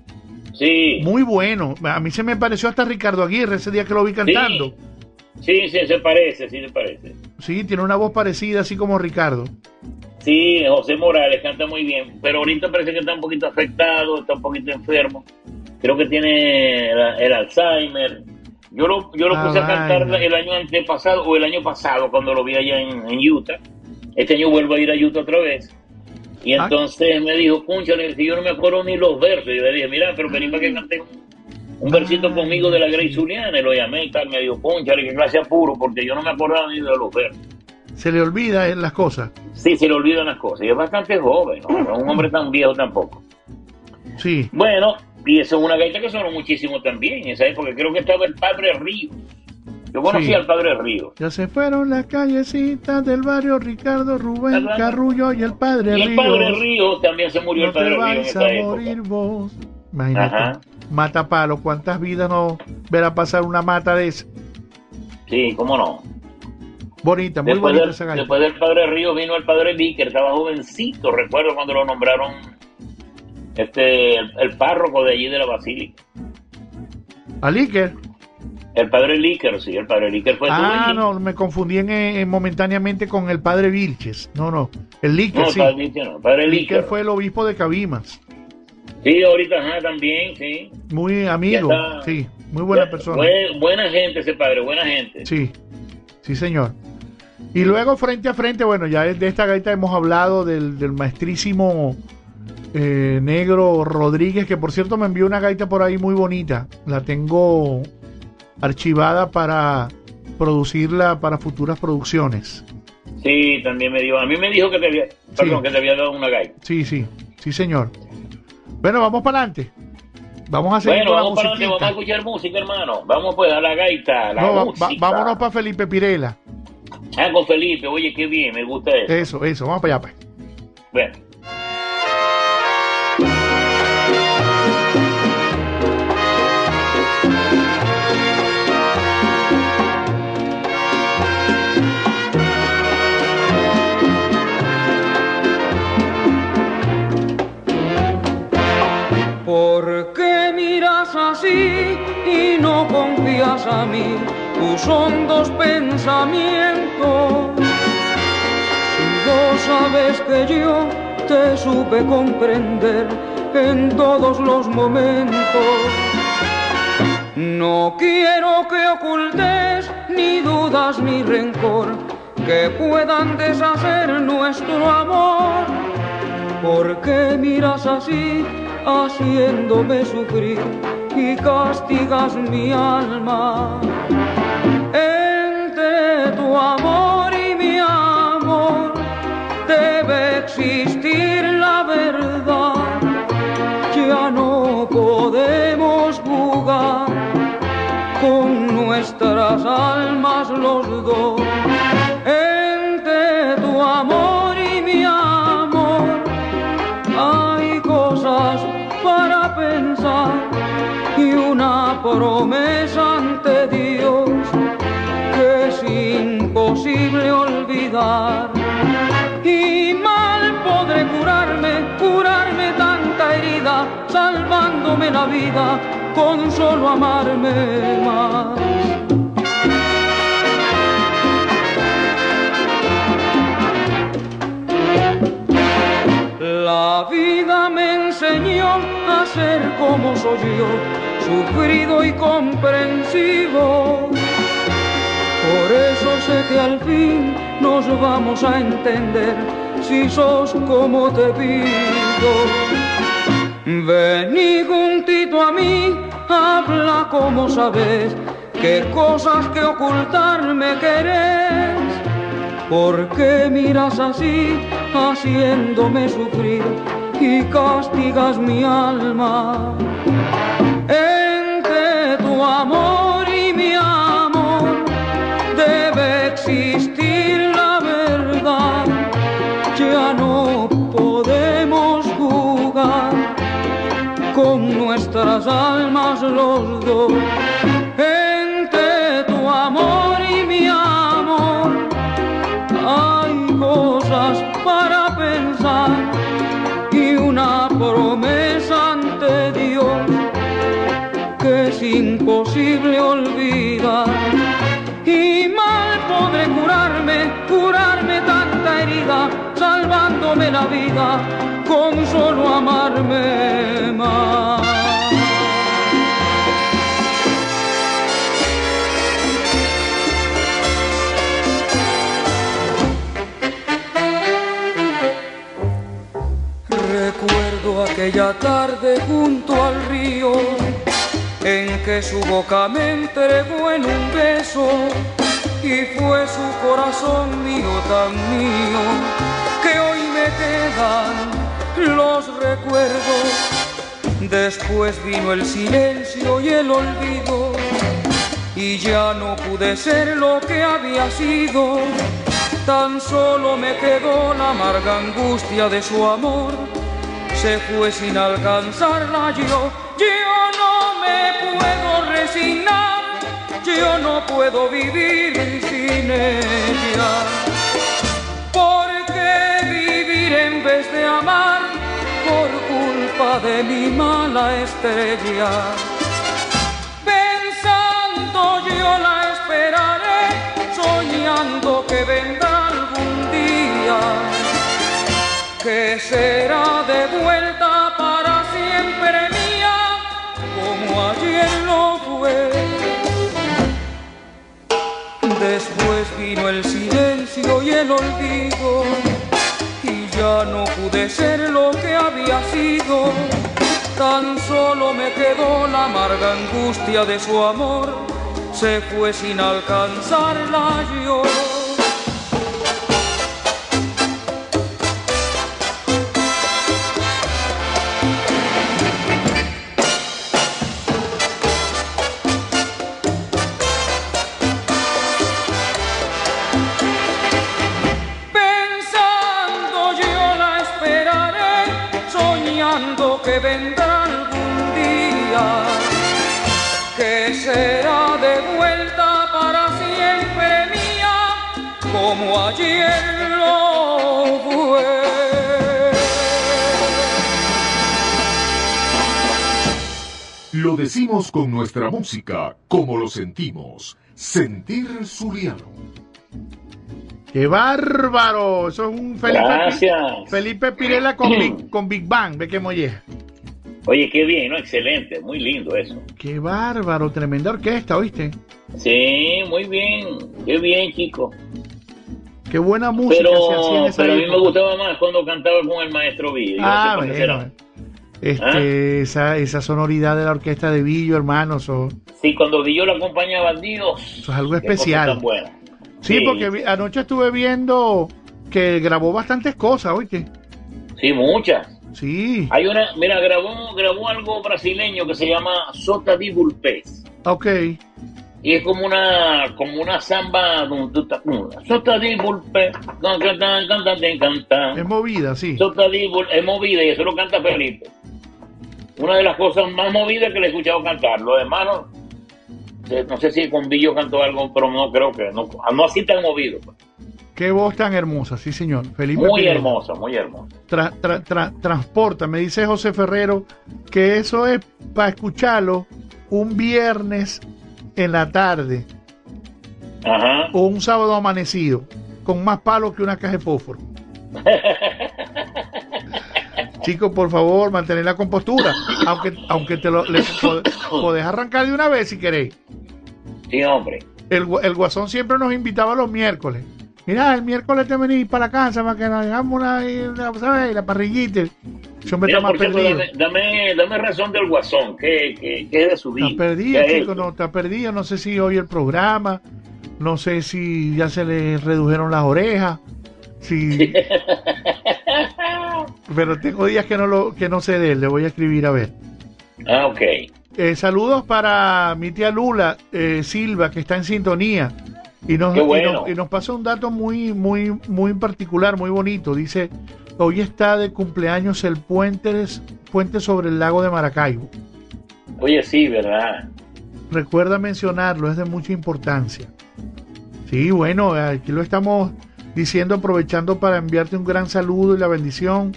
Sí. Muy bueno. A mí se me pareció hasta Ricardo Aguirre ese día que lo vi cantando. Sí, sí, se parece, sí se parece. Sí, tiene una voz parecida, así como Ricardo. Sí, José Morales canta muy bien, pero ahorita parece que está un poquito afectado, está un poquito enfermo. Creo que tiene el, Alzheimer. Yo lo, yo lo ah, puse a cantar el año antepasado o el año pasado cuando lo vi allá en, Utah. Este año vuelvo a ir a Utah otra vez. Y ah. entonces me dijo, punchale, que yo no me acuerdo ni los versos. Y yo le dije, mira, pero vení para que cante un, versito ah. conmigo de la Grace Juliana. Y lo llamé y tal. Me dijo, punchale, que clase apuro, porque yo no me acordaba ni de los versos se le olvida las cosas. Sí, se le olvidan las cosas. Y es bastante joven, ¿no? es un hombre tan viejo tampoco. Sí. Bueno, y eso es una gaita que sonó muchísimo también en esa época. Creo que estaba el Padre Río. Yo conocí al Padre Río. Ya se fueron las callecitas del barrio Ricardo Rubén Carrullo y el Padre Río. Y el Padre Río también se murió el Padre Río en esa a morir vos. Imagínate. Mata palo. ¿Cuántas vidas no verá pasar una mata de esa? Sí, cómo no. Bonita, muy bonita esa gaita. Después del padre Río vino el padre Líker, estaba jovencito, recuerdo cuando lo nombraron este el, párroco de allí de la basílica. ¿A Líker? El padre Líker, sí, el padre Líker fue Ah, no, me confundí en, momentáneamente con el padre Vilches. No, no, el Líker, no, sí. El padre, no, el padre Líker fue el obispo de Cabimas. Sí, ahorita ajá, también, sí. Muy amigo, sí, muy buena persona. buena gente ese padre, buena gente. Sí, sí, señor. Y luego frente a frente, bueno, ya de esta gaita hemos hablado del, maestrísimo eh, negro Rodríguez, que por cierto me envió una gaita por ahí muy bonita. La tengo archivada para producirla para futuras producciones. Sí, también me dio. A mí me dijo que te había, perdón, que te había dado una gaita. Sí, sí, sí, señor. Bueno, vamos para adelante. Vamos a seguir bueno, vamos para adelante, vamos a escuchar música, hermano. Vamos pues a la gaita, la música. vámonos para Felipe Pirela. Ah, con Felipe, oye, qué bien, me gusta eso. Eso, eso, vamos para allá, pues. Bueno. ¿Por qué miras así y no confías a mí? tus hondos pensamientos. Si vos sabes que yo te supe comprender en todos los momentos. No quiero que ocultes ni dudas ni rencor, que puedan deshacer nuestro amor. ¿Por qué miras así, haciéndome sufrir y castigas mi alma? Entre tu amor promesa ante Dios que es imposible olvidar. Y mal podré curarme, curarme tanta herida, salvándome la vida con solo amarme más. La vida me enseñó a ser como soy yo, sufrido y comprensivo. Por eso sé que al fin nos vamos a entender si sos como te pido. Vení juntito a mí, habla como sabes, qué cosas que ocultarme querés. ¿Por qué miras así, haciéndome sufrir y castigas mi alma? Tu amor y mi amor debe existir la verdad. Ya no podemos jugar con nuestras almas los dos. Entre tu amor y mi amor hay cosas para pensar imposible olvidar. Y mal podré curarme, curarme tanta herida, salvándome la vida con solo amarme más. Recuerdo aquella tarde junto al río en que su boca me entregó en un beso y fue su corazón mío tan mío que hoy me quedan los recuerdos. Después vino el silencio y el olvido y ya no pude ser lo que había sido. Tan solo me quedó la amarga angustia de su amor. Se fue sin alcanzarla yo. Yo no me puedo resignar. Yo no puedo vivir sin ella. ¿Por qué vivir en vez de amar por culpa de mi mala estrella? Pensando yo la esperaré, soñando que vendrá algún día, que será de vuelta vino el silencio y el olvido, y ya no pude ser lo que había sido. Tan solo me quedó la amarga angustia de su amor, se fue sin alcanzarla yo. Lo decimos con nuestra música, como lo sentimos. Sentir Zuliano. ¡Qué bárbaro! Eso es un Felipe, Gracias. Felipe Pirela con Big, con Big Bang. Ve qué molleja. Oye, qué bien, ¿no? Excelente, muy lindo eso. ¡Qué bárbaro! Tremenda orquesta, ¿oíste? Sí, muy bien, qué bien, chico. Qué buena música Pero, se hacía en esa pero a mí me gustaba más cuando cantaba con el maestro. Yo Ah, no sé por qué bueno este, ¿Ah? esa, esa sonoridad de la orquesta de Villo, hermanos. O... Sí, cuando Villo lo acompaña a bandidos. Eso es algo especial. Sí, sí, porque anoche estuve viendo que grabó bastantes cosas, oíste. Sí, muchas. Sí. Hay una, mira, grabó, grabó algo brasileño que se llama Sota de Vulpes. Ok. Y es como una, como una samba, Sota de Vulpes. Es movida, sí. Sota de Vulpes, es movida y eso lo canta Felipe. Una de las cosas más movidas que le he escuchado cantar. Los hermanos, no sé si con Billo cantó algo, pero no creo que, no, no así tan movido. pues. Qué voz tan hermosa, sí, señor. Felipe Muy Pineda. hermosa, muy hermosa. Tra- tra- tra- transporta, me dice José Ferrero, que eso es para escucharlo un viernes en la tarde Ajá. o un sábado amanecido, con más palo que una caja de fósforo. Chicos, por favor, mantener la compostura, aunque aunque te lo le- pod- podés arrancar de una vez si queréis. Sí, hombre. El, el guasón siempre nos invitaba los miércoles. Mira, el miércoles te venís para la casa para que nos hagamos una, una- ¿sabes? la parrillita. Ese hombre Mira, por perdido. dame, dame, dame razón del guasón, que, que, que es de su vida. Está perdido, ¿Qué ha chico, no, está perdido. No sé si oye el programa, no sé si ya se le redujeron las orejas, si... Pero tengo días que no lo que no sé de él, le voy a escribir a ver. Ah, ok. Eh, saludos para mi tía Lula eh, Silva, que está en sintonía. Y nos, y bueno. nos- y nos pasa un dato muy, muy, muy particular, muy bonito. Dice, hoy está de cumpleaños el puente, puente sobre el lago de Maracaibo. Oye, sí, ¿verdad? Recuerda mencionarlo, es de mucha importancia. Sí, bueno, aquí lo estamos diciendo, aprovechando para enviarte un gran saludo y la bendición.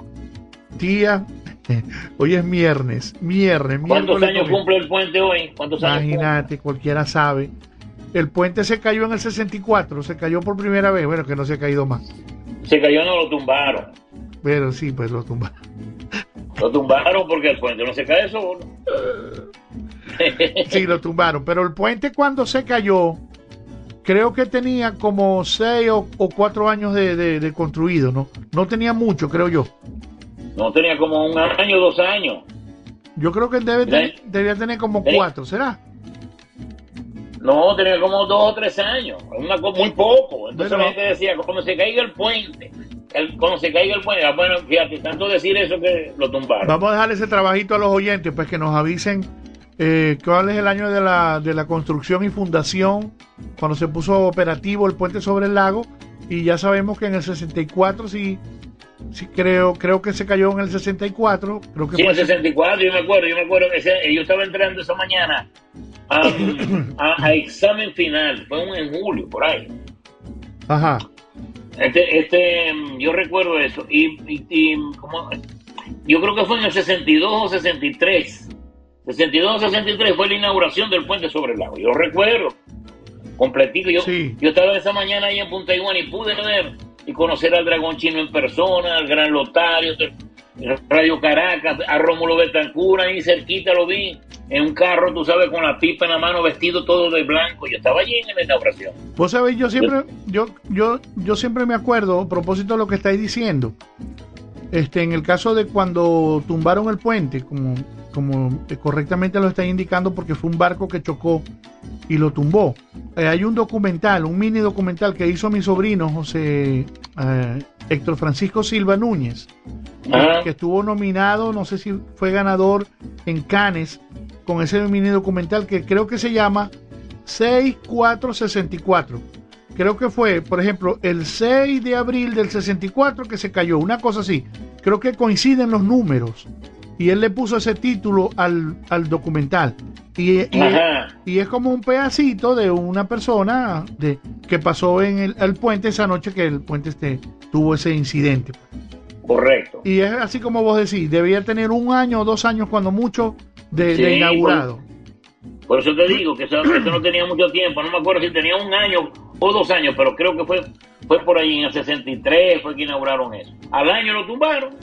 Tía, hoy es viernes, viernes, ¿Cuántos miércoles años cumple el puente hoy? ¿Cuántos? Imagínate, cualquiera sabe. El puente se cayó en el 64, se cayó por primera vez. Bueno, que no se ha caído más. Se cayó, no lo tumbaron. Pero sí, pues lo tumbaron. Lo tumbaron porque el puente no se cae solo. Sí, lo tumbaron. Pero el puente cuando se cayó, creo que tenía como seis o, o cuatro años de, de- de construido, ¿no? No tenía mucho, creo yo. No tenía como un año, dos años. Yo creo que debe debía tener como cuatro, ¿será? No, tenía como dos o tres años. Una, muy poco. Entonces la gente decía, cuando se caiga el puente, el- cuando se caiga el puente, bueno, fíjate, tanto decir eso que lo tumbaron. Vamos a dejar ese trabajito a los oyentes, pues que nos avisen eh, cuál es el año de la, de la construcción y fundación, cuando se puso operativo el puente sobre el lago, y ya sabemos que en el 64 sí, sí creo, creo que se cayó en el 64, creo que Sí, en el 64, yo me acuerdo, yo me acuerdo que ese- yo estaba entrando esa mañana a, a- a examen final, fue en julio, por ahí. Ajá. Este, este, yo recuerdo eso, y, y- y como- yo creo que fue en el 62 o 63. 62 o 63 fue la inauguración del puente sobre el lago, yo recuerdo, completito. Yo, Sí. yo estaba esa mañana ahí en Punta Iguana y pude ver y conocer al dragón chino en persona, al gran Lotario, Radio Caracas, a Rómulo Betancur, ahí cerquita lo vi, en un carro, tú sabes, con la pipa en la mano, vestido todo de blanco. Yo estaba allí en la inauguración. Vos sabéis, yo siempre, yo, yo, yo siempre me acuerdo, a propósito de lo que estáis diciendo, este, en el caso de cuando tumbaron el puente, como, como correctamente lo estáis indicando, porque fue un barco que chocó y lo tumbó. Eh, hay un documental, un mini documental que hizo mi sobrino José eh, Héctor Francisco Silva Núñez, que- Ajá. que estuvo nominado, no sé si fue ganador en Cannes, con ese mini documental que creo que se llama 6464. Creo que fue, por ejemplo, el 6 de abril del 64 que se cayó, una cosa así. Creo que coinciden los números. Y él le puso ese título al, al documental. Y, y- y es como un pedacito de una persona de, que pasó en el, el puente esa noche que el puente este, tuvo ese incidente. Correcto. Y es así como vos decís, debía tener un año o dos años cuando mucho de, inaugurado. Por eso te digo que eso, eso no tenía mucho tiempo. No me acuerdo si tenía un año o dos años, pero creo que fue, fue por ahí en el 63 fue que inauguraron eso. Al año lo tumbaron.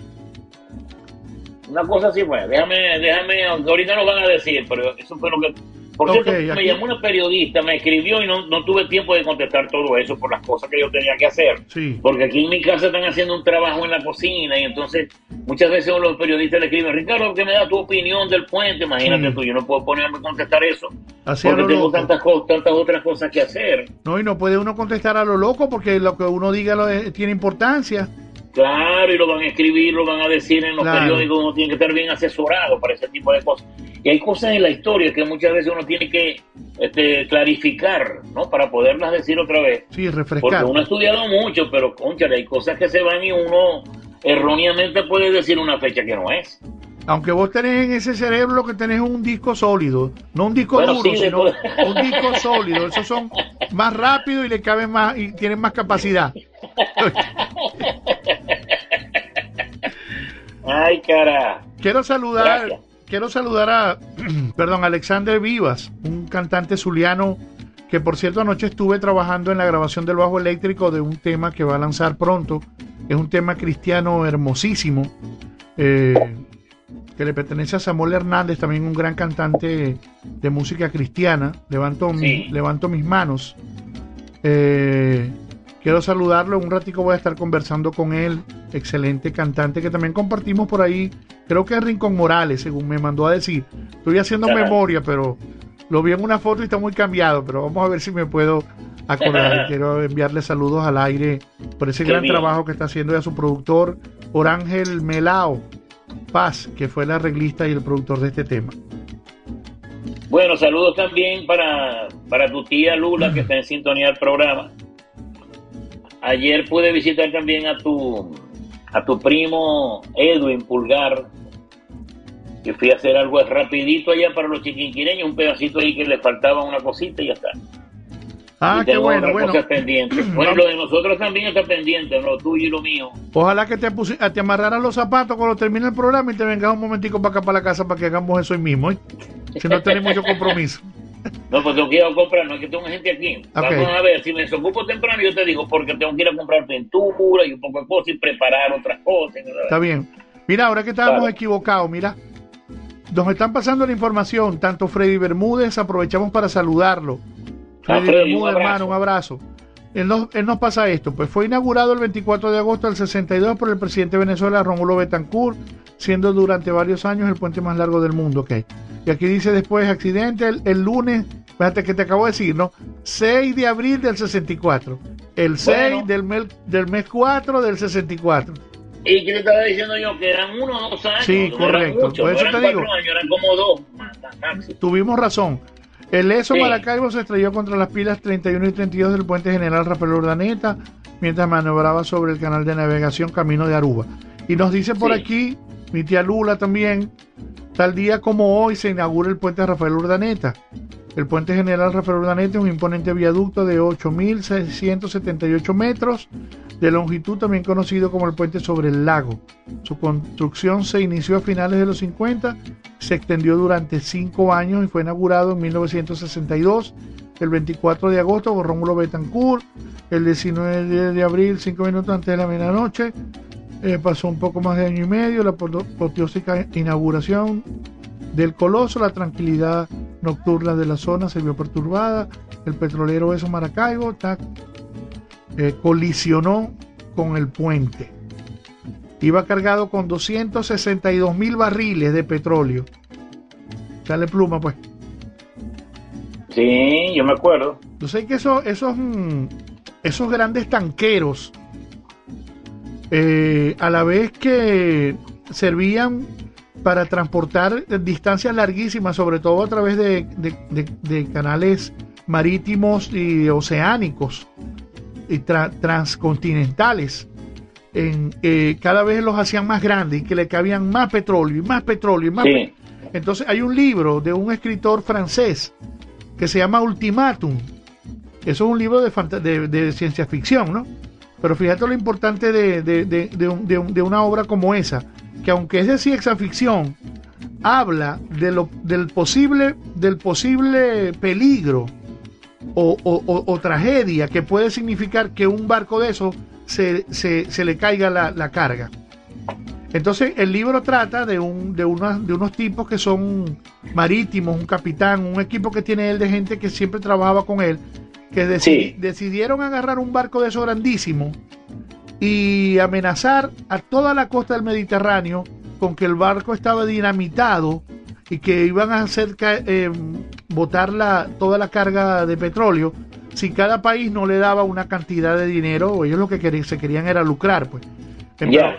Una cosa así fue. Déjame, déjame, aunque ahorita nos van a decir, pero eso fue lo que Por cierto, me llamó una periodista, me escribió y no, no tuve tiempo de contestar todo eso por las cosas que yo tenía que hacer. Sí. Porque aquí en mi casa están haciendo un trabajo en la cocina y entonces muchas veces los periodistas le escriben, Ricardo, que me da tu opinión del puente? Imagínate Sí. tú, yo no puedo ponerme a contestar eso. Así porque tengo loco. tantas, cosas, tantas otras cosas que hacer. No, y no puede uno contestar a lo loco porque lo que uno diga lo- tiene importancia. Claro, y lo van a escribir, lo van a decir en los Claro. periódicos, uno tiene que estar bien asesorado para ese tipo de cosas. Y hay cosas en la historia que muchas veces uno tiene que este, clarificar, ¿no? Para poderlas decir otra vez. Sí, Porque refrescar. uno ha estudiado mucho, pero, conchale, hay cosas que se van y uno erróneamente puede decir una fecha que no es. Aunque vos tenés en ese cerebro que tenés un disco sólido, no un disco Bueno, duro, sí, sino un disco sólido. Esos son más rápidos y le caben más y tienen más capacidad. Ay, cara. Quiero saludar, Gracias. quiero saludar a, perdón, Alexander Vivas, un cantante zuliano que por cierto anoche estuve trabajando en la grabación del bajo eléctrico de un tema que va a lanzar pronto. Es un tema cristiano hermosísimo eh, que le pertenece a Samuel Hernández, también un gran cantante de música cristiana. Levanto, mi- levanto mis manos. Eh, quiero saludarlo. Un ratico voy a estar conversando con él. Excelente cantante que también compartimos por ahí. Creo que es Rincón Morales, según me mandó a decir. Estoy haciendo memoria, pero lo vi en una foto y está muy cambiado. Pero vamos a ver si me puedo acordar. quiero enviarle saludos al aire por ese Qué gran bien. trabajo que está haciendo y a su productor, Orángel Melao Paz, que fue el arreglista y el productor de este tema. Bueno, saludos también para, para tu tía Lula, que está en sintonía del programa. Ayer pude visitar también a tu, a tu primo Edwin Pulgar, que fui a hacer algo rapidito allá para los chiquinquireños, un pedacito ahí que le faltaba una cosita y ya está. Ah, Y qué bueno, bueno. pendientes. Bueno, lo de nosotros también está pendiente, lo tuyo y lo mío. Ojalá que te, te amarraras los zapatos cuando termine el programa y te vengas un momentico para acá, para la casa, para que hagamos eso hoy mismo. ¿eh? Si no tenés mucho compromiso. No, pues tengo que ir a comprar, no es que tengo gente aquí. Vamos a ver, si me desocupo temprano, yo te digo, porque tengo que ir a comprar pintura y un poco de cosas y preparar otras cosas. Está bien. Mira, ahora que estábamos Claro. equivocados, mira, nos están pasando la información, tanto Freddy Bermúdez, aprovechamos para saludarlo. Ah, Freddy, Freddy, un Bermúdez, abrazo. hermano, un abrazo. Él nos, él nos pasa esto, pues fue inaugurado el 24 de agosto del 62 por el presidente de Venezuela, Rómulo Betancourt, siendo durante varios años el puente más largo del mundo, ok. Y aquí dice después, accidente el, el lunes, fíjate que te acabo de decir, ¿no? 6 de abril del 64. El 6 Bueno. del, mes, del mes 4 del 64. Y que te estaba diciendo yo que eran uno o dos años. Sí, correcto. Por eso eran te digo. años, eran como dos máximo. Tuvimos razón. El ESO Sí. Maracaibo se estrelló contra las pilas 31 y 32 del puente general Rafael Urdaneta mientras maniobraba sobre el canal de navegación Camino de Aruba. Y nos dice por Sí. aquí, mi tía Lula también, tal día como hoy se inaugura el puente Rafael Urdaneta. El puente general Rafael Urdaneta es un imponente viaducto de 8.678 metros de longitud, también conocido como el puente sobre el lago. Su construcción se inició a finales de los 50, se extendió durante cinco años y fue inaugurado en 1962, el 24 de agosto por Rómulo Betancourt, el 19 de, abril, cinco minutos antes de la medianoche. Eh, pasó un poco más de año y medio, la apo- apoteósica inauguración del Coloso, la tranquilidad nocturna de la zona se vio perturbada, el petrolero Eso Maracaibo tac, eh, colisionó con el puente. Iba cargado con 262 mil barriles de petróleo. Sale pluma, pues. Sí, yo me acuerdo. Yo sé que eso- esos, mm, esos grandes tanqueros, eh, a la vez que servían para transportar distancias larguísimas, sobre todo a través de, de- de- de canales marítimos y oceánicos y tra- transcontinentales, en, eh, cada vez los hacían más grandes y que le cabían más petróleo y más petróleo y más Sí. pe- entonces hay un libro de un escritor francés que se llama Ultimatum. Eso es un libro de, fanta- de- de ciencia ficción, ¿no? Pero fíjate lo importante de, de- de- de un- de un- de una obra como esa, que aunque es de ciencia ficción, habla de lo, del, posible, del posible peligro o, o- o- tragedia que puede significar que un barco de esos se, se- se le caiga la, la carga. Entonces el libro trata de, un, de, una- de unos tipos que son marítimos, un capitán, un equipo que tiene él de gente que siempre trabajaba con él, que deci- Sí. decidieron agarrar un barco de eso grandísimo y amenazar a toda la costa del Mediterráneo con que el barco estaba dinamitado y que iban a hacer eh, botar la, toda la carga de petróleo si cada país no le daba una cantidad de dinero, ellos lo que querían, se querían era lucrar, pues.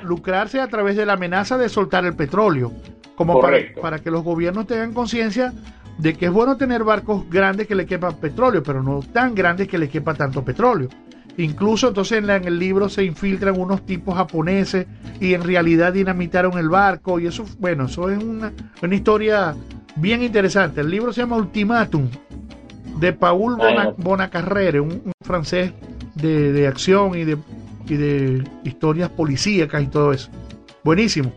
Lucrarse a través de la amenaza de soltar el petróleo, como para que los gobiernos tengan conciencia de que es bueno tener barcos grandes que le quepan petróleo, pero no tan grandes que le quepa tanto petróleo. Incluso entonces en, la- en el libro se infiltran unos tipos japoneses y en realidad dinamitaron el barco y eso, bueno, eso es una, una historia bien interesante. El libro se llama Ultimatum de Paul. Bonacarrere, un, un francés de, de acción y de, y de historias policíacas y todo eso. Buenísimo,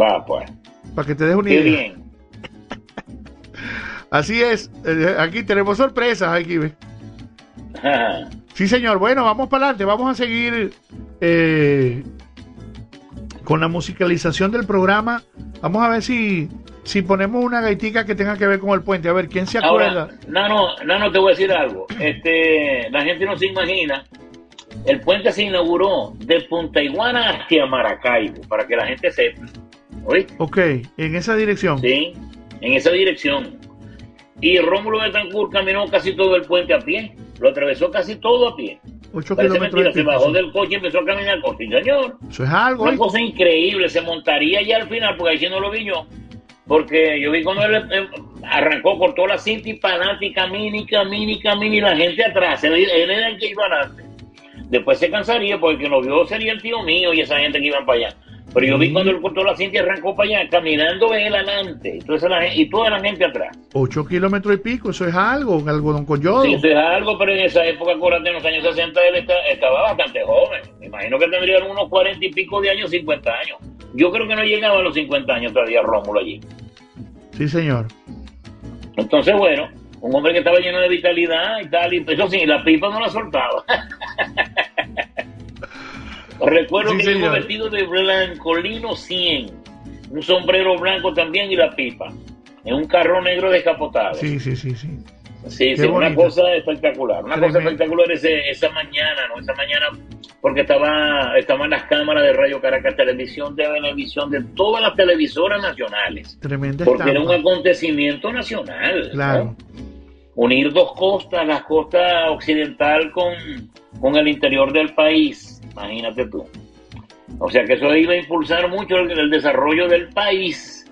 Va, pues. para que te des una Qué idea. bien. Así es, eh, aquí tenemos sorpresas, aquí ve. Sí, señor. Bueno, vamos para adelante. Vamos a seguir eh, con la musicalización del programa. Vamos a ver si, si ponemos una gaitica que tenga que ver con el puente. A ver, ¿quién se acuerda? Ahora, no, no, no, no, te voy a decir algo. Este, la gente no se imagina. El puente se inauguró de Punta Iguana hacia Maracaibo, para que la gente sepa. ¿Oíste? Ok, en esa dirección. Sí, en esa dirección. Y Rómulo Betancourt caminó casi todo el puente a pie. Lo atravesó casi todo a pie. 8 Parece mentira, se bajó del coche y empezó a caminar con sí, señor. Eso es algo. Una ¿eh? cosa increíble, se montaría ya al final, porque ahí sí no lo vi yo. Porque yo vi cuando él eh, arrancó, cortó la cinta y para adelante, y camina y la gente atrás. Él, él era el que iba adelante. Después se cansaría, porque quien lo vio sería el tío mío y esa gente que iban para allá. Pero yo vi cuando él cortó la cinta y arrancó para allá, caminando él adelante, entonces la y toda la gente atrás. 8 kilómetros y pico, eso es algo, un algodón con yodo. Sí, eso es algo, pero en esa época, acuérdate, en los años 60 él esta- estaba bastante joven. Me imagino que tendría unos 40 y pico de años, 50 años. Yo creo que no llegaba a los 50 años todavía Rómulo allí. Sí, señor. Entonces, bueno, un hombre que estaba lleno de vitalidad y tal, y eso sí, la pipa no la soltaba. Recuerdo Sí, que señor. vestido de blancolino 100, un sombrero blanco también y la pipa, en un carro negro descapotado. Sí, sí, sí, sí. Sí, sí, una cosa espectacular, una cosa espectacular ese, esa mañana, ¿no? Esa mañana, porque estaba, estaban las cámaras de Radio Caracas Televisión, de Venevisión, de todas las televisoras nacionales, Tremenda porque era un acontecimiento nacional. Claro. ¿no? Unir dos costas, la costa occidental con, con el interior del país, imagínate tú. O sea que eso iba a impulsar mucho el, el desarrollo del país.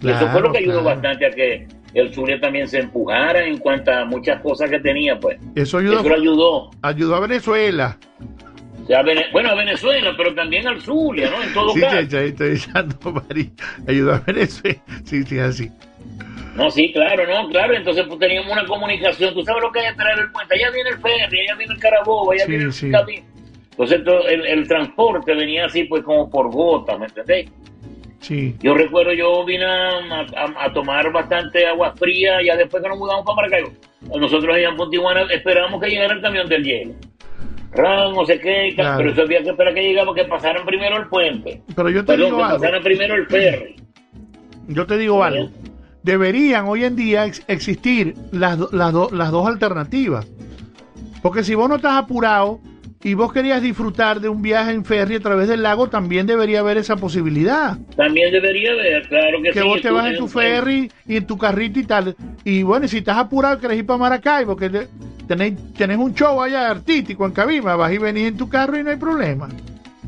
y eso fue lo que ayudó Claro, claro. bastante a que el Zulia también se empujara en cuanto a muchas cosas que tenía, pues. Eso ayudó, Eso ayudó. ayudó a Venezuela. O sea, a Vene- bueno, a Venezuela, pero también al Zulia, ¿no? En todo Sí, caso. que estoy, echando Mari. Ayudó a Venezuela. Sí, sí, así. No, sí, claro, no, claro. Entonces pues, teníamos una comunicación. Tú sabes lo que es esperar el puente. Allá viene el ferry, allá viene el carabobo, allá Sí, viene el sí. camino. Entonces todo el, el transporte venía así, pues como por gotas, ¿me entendés? Sí. Yo recuerdo, yo vine a, a- a tomar bastante agua fría, ya después que nos mudamos para Maracaibo. Nosotros allá en Puntiguana esperábamos que llegara el camión del hielo. Ram, no sé qué, Claro. pero eso había que esperar que llegara, que pasaran primero el puente. Pero yo te Perdón, digo que algo. pasaran primero el ferry. Yo te digo algo. Deberían hoy en día ex- existir las, do- las, do- las dos alternativas. Porque si vos no estás apurado y vos querías disfrutar de un viaje en ferry a través del lago, también debería haber esa posibilidad. También debería haber, claro que, Que sí. vos te vas en tu ferry y en tu carrito y tal. Y bueno, si estás apurado, querés ir para Maracaibo, que te- tenés, tenés un show allá artístico en Cabima, vas y venís en tu carro y no hay problema.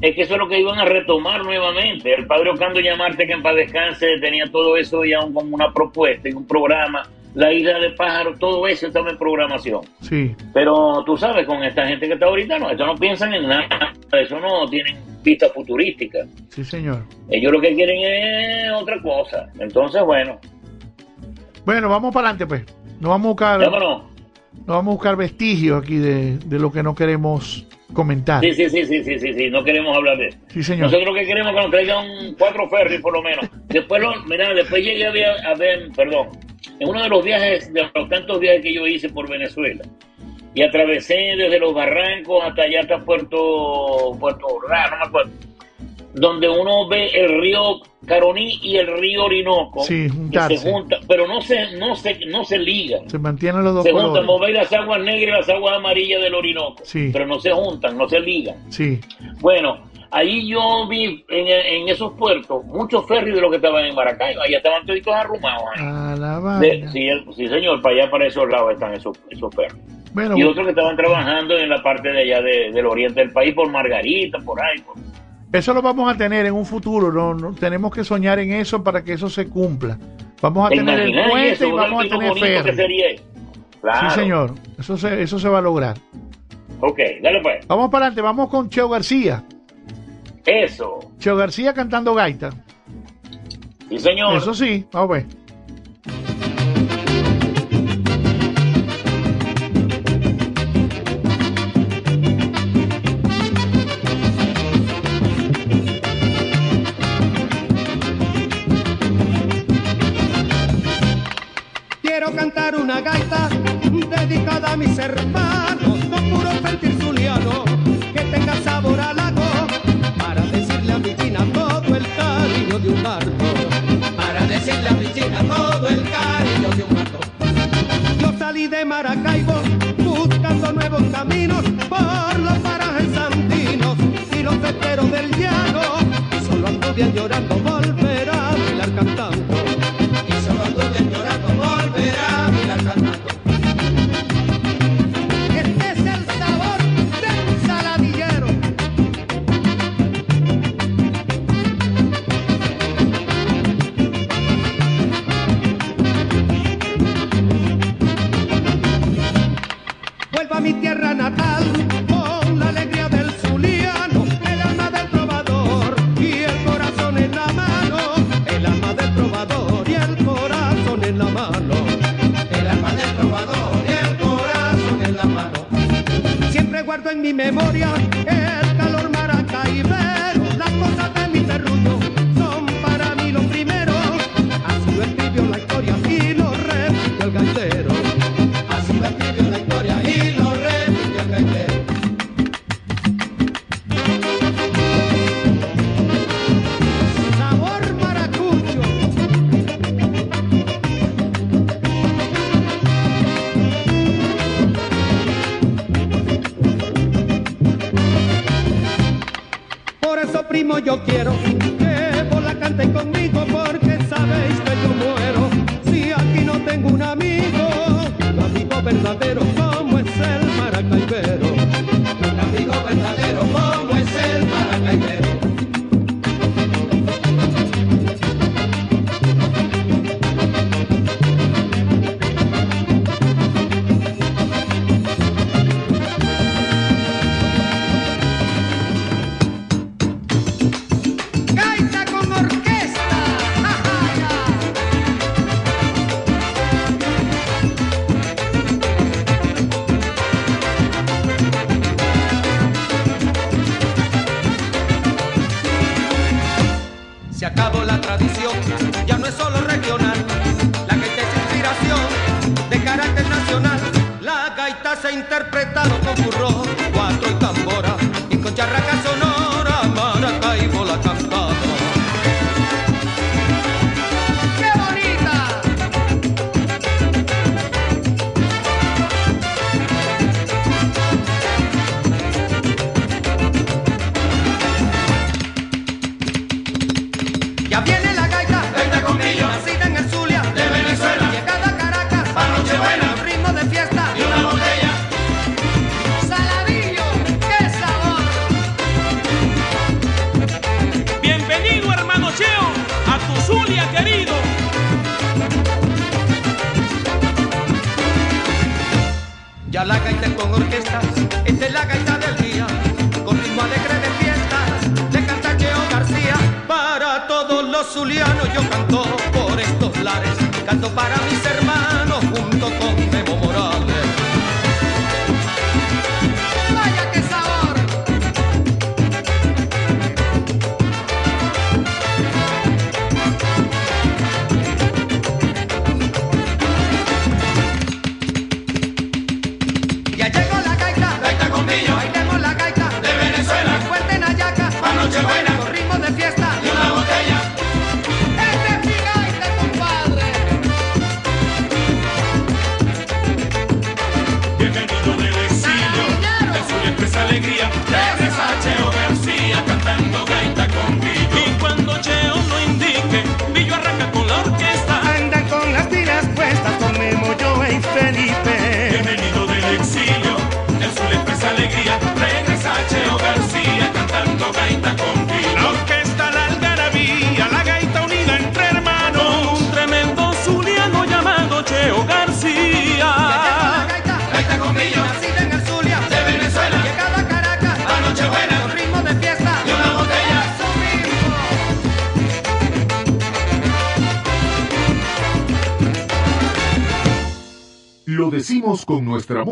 Es que eso es lo que iban a retomar nuevamente. El padre Ocando Llamarte, que en paz descanse, tenía todo eso ya un- como una propuesta y un programa. La isla de pájaros, todo eso estaba en programación. Sí, Pero tú sabes, con esta gente que está ahorita, no, ellos no piensan en nada. Eso no tienen vistas futurísticas. sí, señor. Ellos lo que quieren es otra cosa. Entonces, bueno, Bueno, vamos para adelante, pues. No vamos a buscar, vámonos. no vamos a buscar vestigios aquí de, de lo que no queremos comentar. Sí, sí, sí, sí, sí, sí, sí, no queremos hablar de eso. Sí, señor. Nosotros lo que queremos es que nos traigan cuatro ferries por lo menos. Después, lo, mira, después llegué a ver, a ver, perdón, en uno de los viajes, de los tantos viajes que yo hice por Venezuela, y atravesé desde los barrancos hasta allá hasta Puerto, Puerto Ordaz, no me acuerdo. donde uno ve el río Caroní y el río Orinoco Sí, que se juntan, pero no se, no se, no se ligan. Se mantienen los dos Se juntan, colores. como veis las aguas negras y las aguas amarillas del Orinoco, Sí. pero no se juntan, no se ligan. Sí. Bueno, ahí yo vi en, en esos puertos muchos ferries de los que estaban en Maracaibo, ahí estaban todos arrumados. la De- sí, el- sí, señor, para allá, para esos lados están esos, esos ferries. Bueno, Y otros que estaban trabajando en la parte de allá de- del oriente del país, por Margarita, por ahí. por- eso lo vamos a tener en un futuro. No, no- tenemos que soñar en eso para que eso se cumpla. Vamos a ¿Te tener el puente eso? y vamos a tener ferry. Claro. Sí, señor. Eso se, eso se va a lograr. Ok, dale pues. Vamos para adelante. Vamos con Cheo García. Eso. Cheo García cantando gaita. Sí, señor. Eso sí. Vamos a ver. Quiero cantar una gaita dedicada a mis hermanos, con puro sentir zuliano, que tenga sabor a lago, para todo el cariño de un barco. Para decirle a mi china todo el cariño de un barco. Yo salí de Maracaibo buscando nuevos caminos por los parajes santinos y los esteros del llano. Solo anduve llorando, volver a bailar cantando. Mi memoria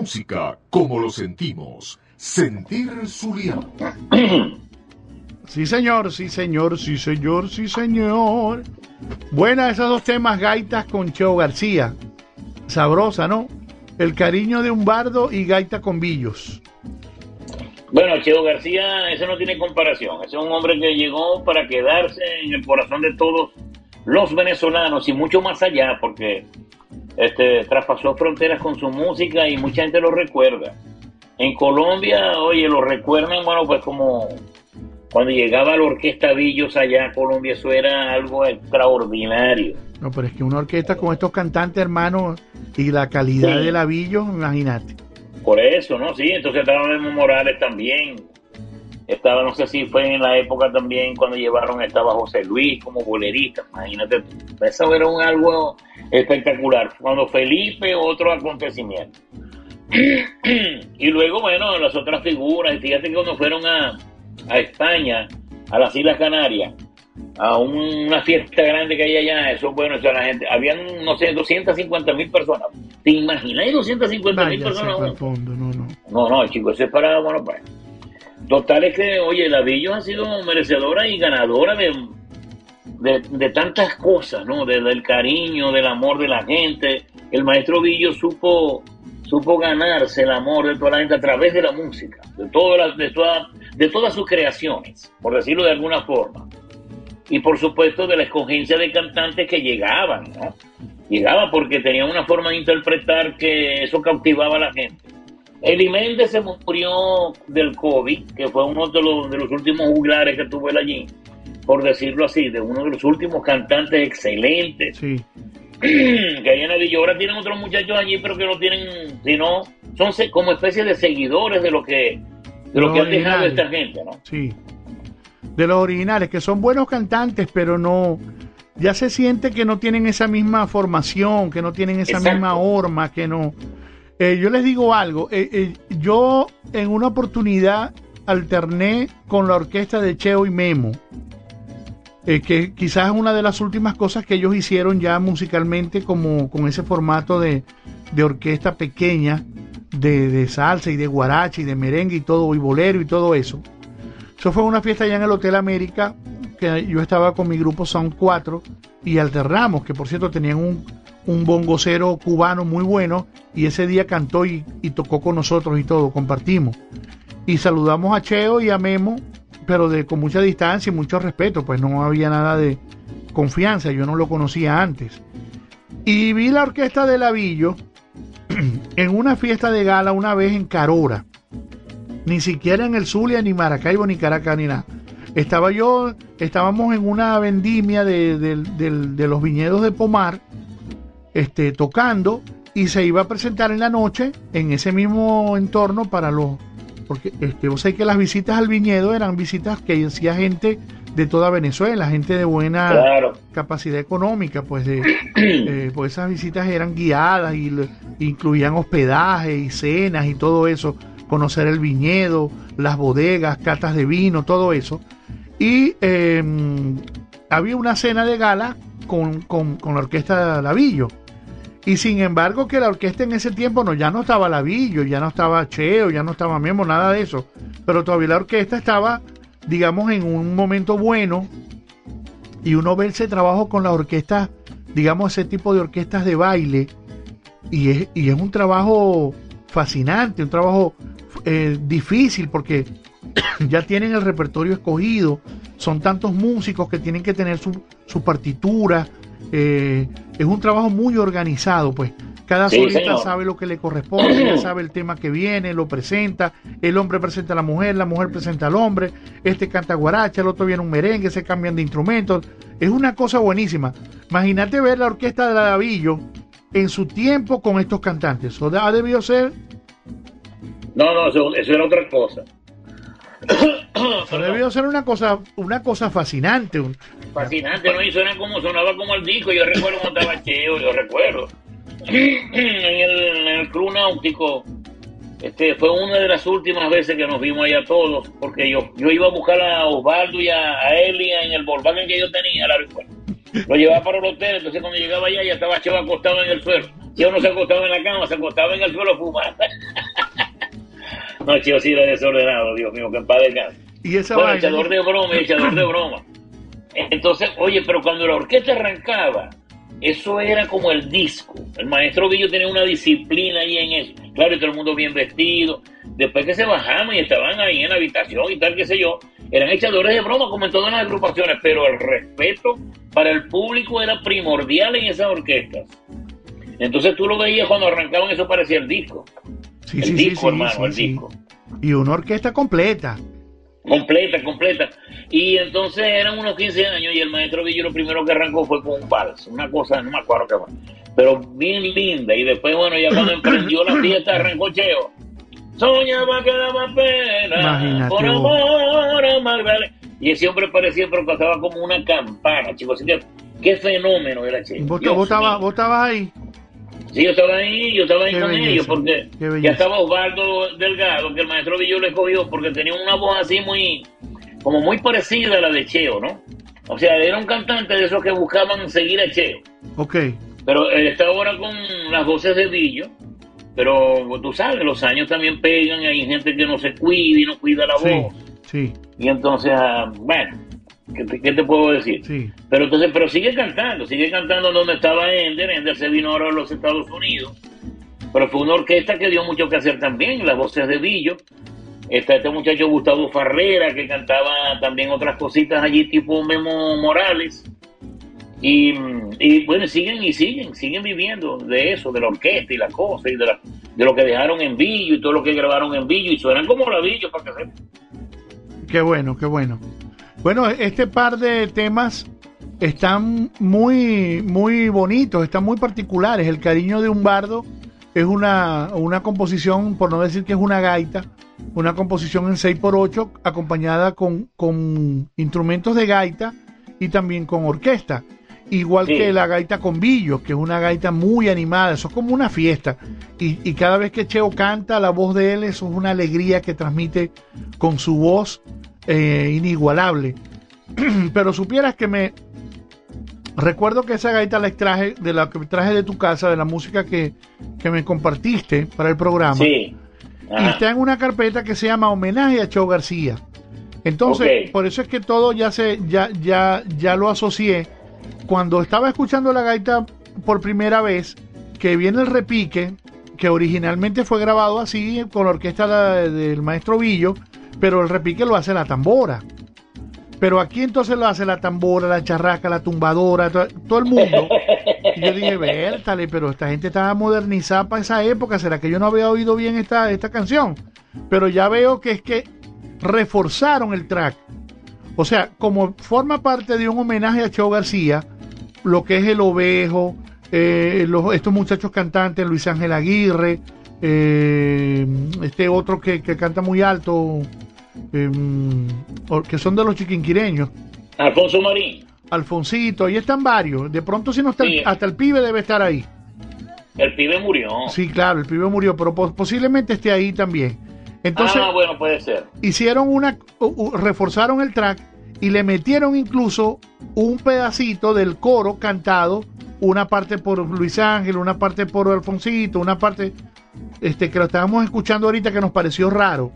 música, como lo sentimos. Sentir Zuliano. Sí, señor, sí, señor, sí, señor, sí, señor. Buena esos dos temas, gaitas con Cheo García. Sabrosa, ¿no? El cariño de un bardo y gaita con billos. Bueno, Cheo García, eso no tiene comparación. Ese es un hombre que llegó para quedarse en el corazón de todos los venezolanos y mucho más allá, porque este, traspasó fronteras con su música y mucha gente lo recuerda. En Colombia, oye, lo recuerdan, bueno, pues como cuando llegaba la orquesta Villos allá a Colombia, eso era algo extraordinario. No, pero es que una orquesta con estos cantantes, hermanos, y la calidad Sí. de la Billos, imagínate. Por eso, ¿no? Sí, entonces estaba Memo Morales también. Estaba, no sé si fue en la época también cuando llevaron, estaba José Luis como bolerista, imagínate. Eso era un algo espectacular. Cuando Felipe, otro acontecimiento. y luego, bueno, las otras figuras, y fíjate que cuando fueron a, a España, a las Islas Canarias, a un- una fiesta grande que hay allá, eso bueno, eso la gente, habían, no sé, 250 mil personas. ¿Te imaginas 250 mil personas? fondo, no, no. No, no, chicos, eso es para, bueno, pues. Total es que, oye, la Villo ha sido merecedora y ganadora de, de, tantas cosas, ¿no? De- del cariño, del amor de la gente. El maestro Villo supo, supo ganarse el amor de toda la gente a través de la música, de, todas de, toda- de todas sus creaciones, por decirlo de alguna forma. Y por supuesto de la escogencia de cantantes que llegaban, ¿no? Llegaban porque tenían una forma de interpretar que eso cautivaba a la gente. Eli Méndez se murió del COVID, que fue uno de los, últimos juglares que tuvo allí, por decirlo así, de uno de los últimos cantantes excelentes Sí. que hay en la villa. Ahora tienen otros muchachos allí, pero que no tienen, sino son como especie de seguidores de lo que, de lo que han dejado esta gente, ¿no? Sí. De los originales, que son buenos cantantes, pero no. Ya se siente que no tienen esa misma formación, que no tienen esa Exacto. misma horma, que no. Eh, yo les digo algo. eh, eh, yo en una oportunidad alterné con la orquesta de Cheo y Memo. Eh, que quizás una de las últimas cosas que ellos hicieron ya musicalmente, como con ese formato de, de orquesta pequeña, de, de salsa y de guaracha y de merengue y todo, y bolero y todo eso. Eso fue una fiesta allá en el Hotel América, que yo estaba con mi grupo Sound 4 y alternamos, que por cierto tenían un, un bongocero cubano muy bueno y ese día cantó y, y tocó con nosotros y todo, compartimos. Y saludamos a Cheo y a Memo, pero con mucha distancia y mucho respeto, pues no había nada de confianza, yo no lo conocía antes. Y vi la orquesta de Lavillo en una fiesta de gala una vez en Carora ni siquiera en el Zulia, ni Maracaibo, ni Caracas, ni nada. Estaba yo, estábamos en una vendimia de, de los viñedos de Pomar, este, tocando, y se iba a presentar en la noche en ese mismo entorno para los, porque este, sabés que las visitas al viñedo eran visitas que hacía gente de toda Venezuela, gente de buena Claro. capacidad económica, pues de eh, pues esas visitas eran guiadas y incluían hospedaje y cenas y todo eso, conocer el viñedo, las bodegas, catas de vino, todo eso. Y eh, había una cena de gala con, con- con la orquesta Lavillo. Y sin embargo que la orquesta en ese tiempo no, ya no estaba Lavillo, ya no estaba Cheo, ya no estaba Memo, nada de eso. Pero todavía la orquesta estaba, digamos, en un momento bueno. Y uno ve ese trabajo con la orquesta, digamos, ese tipo de orquestas de baile. Y es, y es un trabajo fascinante, un trabajo eh, difícil porque ya tienen el repertorio escogido, son tantos músicos que tienen que tener su, su partitura, eh, es un trabajo muy organizado, pues cada Sí, solista sabe lo que le corresponde, ya sabe el tema que viene, lo presenta, el hombre presenta a la mujer, la mujer presenta al hombre, este canta guaracha, el otro viene un merengue, se cambian de instrumentos, es una cosa buenísima. Imagínate ver la orquesta de Lavillo en su tiempo con estos cantantes, eso ha debido ser No, no, eso, eso era otra cosa. Eso debió ser una cosa, una cosa fascinante. un- Fascinante, ¿no? Y suena como, sonaba como el disco. Yo recuerdo cuando estaba Cheo, yo recuerdo. en, el, en el Club Náutico, este, fue una de las últimas veces que nos vimos allá todos, porque yo, yo iba a buscar a Osvaldo y a, a Eli en el Volkswagen que yo tenía al aeropuerto. Lo llevaba para el hotel, entonces cuando llegaba allá ya estaba Cheo acostado en el suelo. Cheo no se acostaba en la cama, se acostaba en el suelo fumar. no, Cheo sí era desordenado, Dios mío, que en paz descanse. Y esa Bueno, vaina- echador de broma, echador de broma. Entonces, oye, pero cuando la orquesta arrancaba, eso era como el disco. El maestro Villo tenía una disciplina ahí en eso. Claro, y todo el mundo bien vestido. Después que se bajaban y estaban ahí en la habitación y tal, qué sé yo, eran echadores de broma como en todas las agrupaciones, pero el respeto para el público era primordial en esas orquestas. Entonces tú lo veías cuando arrancaban, eso parecía el disco. Sí, el sí, disco, sí, hermano, el disco. Y una orquesta completa. Completa, completa. Y entonces eran unos 15 años y el maestro Villo lo primero que arrancó fue con un vals, una cosa, no me acuerdo qué fue, pero bien linda. Y después, bueno, ya cuando emprendió la fiesta arrancó Cheo. Soñaba que daba pena, Imagínate por amor a Magdalena. Y ese hombre parecía, pero pasaba como una campana, chicos. Así que, qué fenómeno era Cheo. ¿Vos, Dios vos estabas, mío. vos estabas ahí? Sí, yo estaba ahí, yo estaba ahí Qué con belleza, ellos, porque ya estaba Osvaldo Delgado, que el maestro Villo le cogió, porque tenía una voz así muy, como muy parecida a la de Cheo, ¿no? O sea, era un cantante de esos que buscaban seguir a Cheo. Ok. Pero él está ahora con las voces de Villo, pero tú sabes, los años también pegan, hay gente que no se cuida y no cuida la voz. sí, Y entonces, ah, bueno, ¿qué te, qué te puedo decir? sí. Pero entonces, pero sigue cantando, sigue cantando donde estaba Ender, Ender se vino ahora a los Estados Unidos, pero fue una orquesta que dio mucho que hacer también, las voces de Villo, está este muchacho Gustavo Farrera que cantaba también otras cositas allí tipo Memo Morales, y, y bueno, siguen y siguen, siguen viviendo de eso, de la orquesta y la cosa, y de, la- de lo que dejaron en Villo y todo lo que grabaron en Villo, y suenan como la Villo, para que sepan. Qué bueno, qué bueno. Bueno, este par de temas están muy, muy bonitos, están muy particulares. El cariño de un bardo es una, una composición, por no decir que es una gaita, una composición en 6x8 acompañada con, con instrumentos de gaita y también con orquesta. Igual Sí. que la gaita con billos, que es una gaita muy animada, eso es como una fiesta. Y, y cada vez que Cheo canta, la voz de él, eso es una alegría que transmite con su voz eh, inigualable. Pero supieras que me recuerdo que esa gaita la extraje de la que traje de tu casa, de la música que, que me compartiste para el programa. Sí. Y está en una carpeta que se llama Homenaje a Cheo García. Entonces, por eso es que todo ya se ya ya ya lo asocié cuando estaba escuchando la gaita por primera vez, que viene el repique, que originalmente fue grabado así con la orquesta del maestro Villo, pero el repique lo hace la tambora. Pero aquí entonces lo hace la tambora, la charraca, la tumbadora, to- todo el mundo. Y yo dije, vértale, pero esta gente estaba modernizada para esa época. ¿Será que yo no había oído bien esta, esta canción? Pero ya veo que es que reforzaron el track. O sea, como forma parte de un homenaje a Cheo García, lo que es el ovejo, eh, estos muchachos cantantes, Luis Ángel Aguirre, eh, este otro que, que canta muy alto, eh, o- que son de los chiquinquireños. Alfonso Marín, Alfonsito, ahí están varios. De pronto, si no está, el- hasta el pibe debe estar ahí. el pibe murió. Sí, claro, el pibe murió, pero pos- posiblemente esté ahí también. Entonces, ah, bueno, puede ser. hicieron una, reforzaron el track y le metieron incluso un pedacito del coro cantado, una parte por Luis Ángel, una parte por Alfonsito, una parte este que lo estábamos escuchando ahorita que nos pareció raro.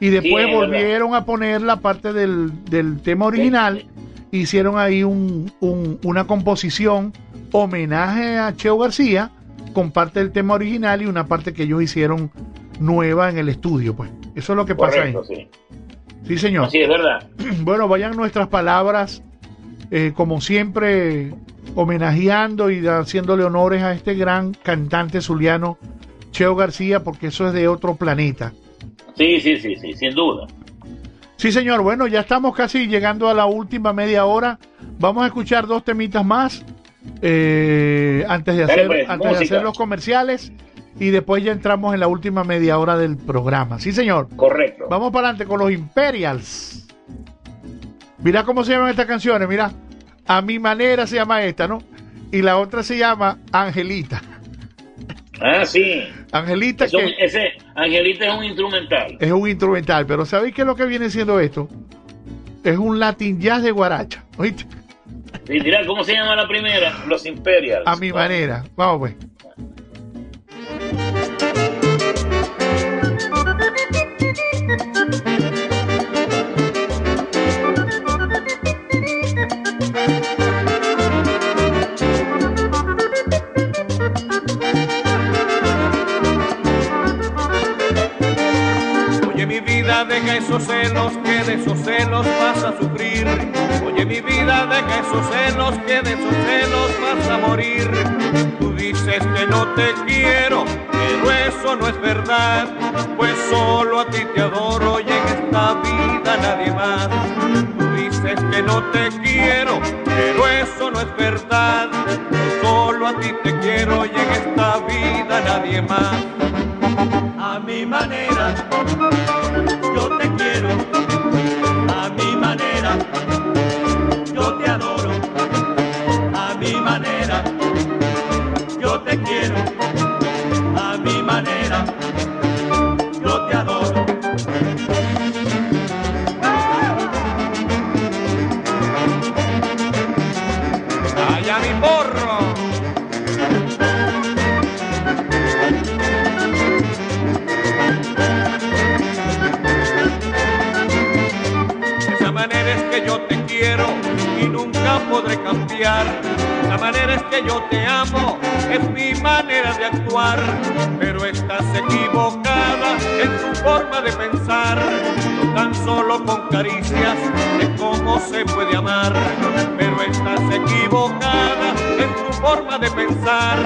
Y después volvieron a poner la parte del, del tema original, hicieron ahí un- un- una composición, homenaje a Cheo García, con parte del tema original y una parte que ellos hicieron nueva en el estudio, pues. Eso es lo que pasa ahí. Sí, señor. Así es verdad. Bueno, vayan nuestras palabras, eh, como siempre, homenajeando y haciéndole honores a este gran cantante zuliano, Cheo García, porque eso es de otro planeta. Sí, sí, sí, sí, sin duda. Sí, señor. Bueno, ya estamos casi llegando a la última media hora. Vamos a escuchar dos temitas más eh, antes, de hacer, pues, antes de hacer los comerciales y después ya entramos en la última media hora del programa. Sí, señor. Correcto. Vamos para adelante con los Imperials. Mira cómo se llaman estas canciones, mira. A mi manera se llama esta, ¿no? Y la otra se llama Angelita. Ah, sí. Angelita Eso- que ese Angelita es un instrumental. es un instrumental, pero ¿sabéis qué es lo que viene siendo esto? Es un Latin jazz de guaracha, ¿oíste? Sí, dirá, ¿cómo se llama la primera? Los Imperials. A mi manera. Vamos pues. Esos celos, que de esos celos vas a sufrir. Oye mi vida, deja esos celos, que de esos celos vas a morir. Tú dices que no te quiero, pero eso no es verdad, pues solo a ti te adoro y en esta vida nadie más. Tú dices que no te quiero, pero eso no es verdad, solo a ti te quiero y en esta vida nadie más. A mi manera, podré cambiar. La manera es que yo te amo, es mi manera de actuar. Pero estás equivocada en tu forma de pensar. No tan solo con caricias de cómo se puede amar. Pero estás equivocada en tu forma de pensar.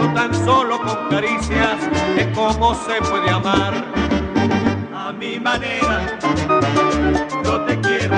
No tan solo con caricias de cómo se puede amar. A mi manera, yo te quiero,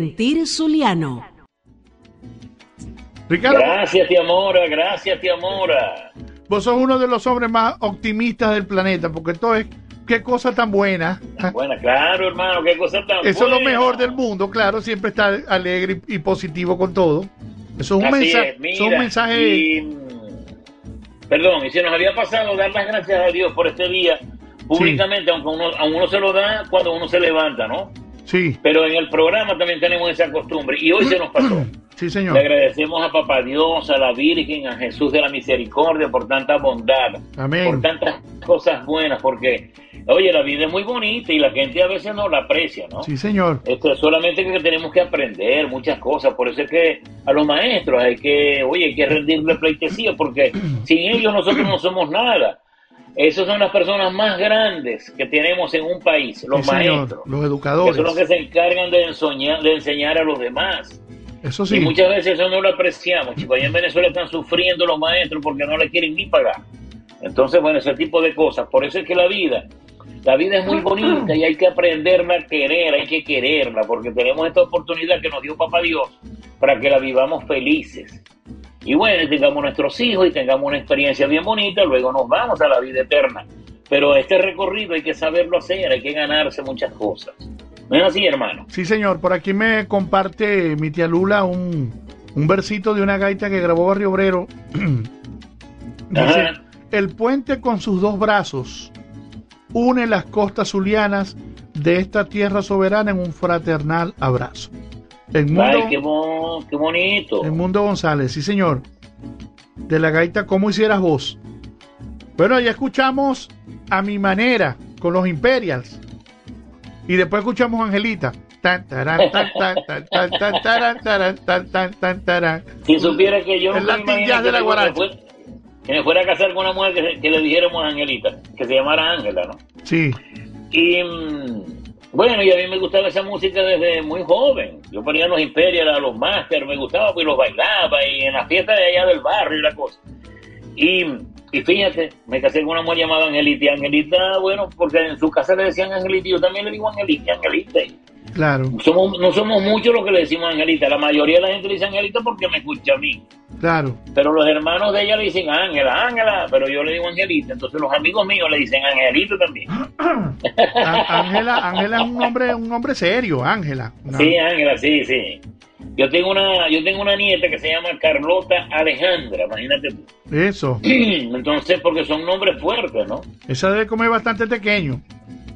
Sentir Zuliano. Ricardo, Gracias, tía Mora, gracias, tía Mora. vos sos uno de los hombres más optimistas del planeta, porque esto es, qué cosa tan buena. Buena, claro, hermano, qué cosa tan Eso es lo buena. mejor del mundo, claro, siempre estar alegre y y positivo con todo. Eso es un, mensaje, es, mira, eso es un mensaje. y, perdón, y se nos había pasado dar las gracias a Dios por este día públicamente, aunque uno, a uno se lo da cuando uno se levanta, ¿no? Sí, Pero en el programa también tenemos esa costumbre y hoy se nos pasó. sí, Le señor. agradecemos a Papá Dios, a la Virgen, a Jesús de la Misericordia por tanta bondad, Amén. por tantas cosas buenas, porque, oye, la vida es muy bonita y la gente a veces no la aprecia, ¿no? Sí, señor. Esto, solamente que tenemos que aprender muchas cosas, por eso es que a los maestros hay que, oye, hay que rendirle pleitesía, porque sin ellos nosotros no somos nada. Esas son las personas más grandes que tenemos en un país, los Sí, señor. maestros. Los Que educadores. son los que se encargan de enseñar, de enseñar a los demás. Eso sí. Y muchas veces eso no lo apreciamos, chicos. Allá en Venezuela están sufriendo los maestros porque no le quieren ni pagar. Entonces, bueno, ese tipo de cosas. Por eso es que la vida, la vida es muy bonita y hay que aprenderla a querer, hay que quererla, porque tenemos esta oportunidad que nos dio Papá Dios para que la vivamos felices. Y bueno, y tengamos nuestros hijos y tengamos una experiencia bien bonita, luego nos vamos a la vida eterna. Pero este recorrido hay que saberlo hacer, hay que ganarse muchas cosas. ¿No es así, hermano? Sí, señor. Por aquí me comparte mi tía Lula un, un versito de una gaita que grabó Barrio Obrero. Dice, el puente con sus dos brazos une las costas zulianas de esta tierra soberana en un fraternal abrazo. El mundo, Ay, qué, bo- qué bonito. el mundo González, sí, señor. De la gaita, ¿cómo hicieras vos? Bueno, ya escuchamos a mi manera con los Imperials. Y después escuchamos a Angelita. Si supiera que yo El que de la me guaracha. fuera- que me fuera a casar con una mujer que, le dijéramos a Angelita, que se llamara Ángela, ¿no? Sí, Y bueno, y a mí me gustaba esa música desde muy joven. Yo ponía los Imperial, a los Masters, me gustaba, pues los bailaba y en la fiesta de allá del barrio y la cosa. Y, y fíjate, me casé con una mujer llamada Angelita. Angelita, bueno, porque en su casa le decían Angelita yo también le digo Angelita, Angelita. Claro, somos, no somos muchos los que le decimos Angelita. La mayoría de la gente le dice Angelita porque me escucha a mí. claro. Pero los hermanos de ella le dicen Ángela, Ángela, pero yo le digo Angelita. Entonces los amigos míos le dicen Angelito también. Ángela, Ángela es un nombre, un nombre serio, Ángela. Una- Sí, Ángela, sí, sí. Yo tengo una, yo tengo una nieta que se llama Carlota Alejandra, imagínate tú. Eso. Entonces, porque son nombres fuertes, ¿no? Esa debe comer bastante pequeño.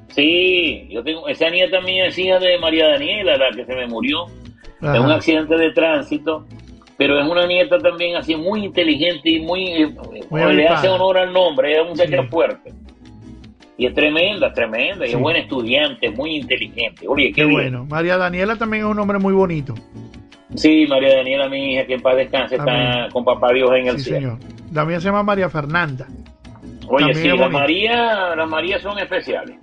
Sí, yo tengo, esa nieta mía es hija de María Daniela, la que se me murió en un accidente de tránsito, pero es una nieta también así muy inteligente y muy, eh, Muy le hace honor al nombre, es una muchacha Sí. fuerte. Y es tremenda, tremenda, y es buena estudiante, muy inteligente. Oye, qué, Qué bien. bueno. María Daniela también es un nombre muy bonito. Sí, María Daniela, mi hija, que en paz descanse, está con papá Dios en el Sí, cielo. señor. La mía se llama María Fernanda. Oye, También sí, las. María, las Marías son especiales.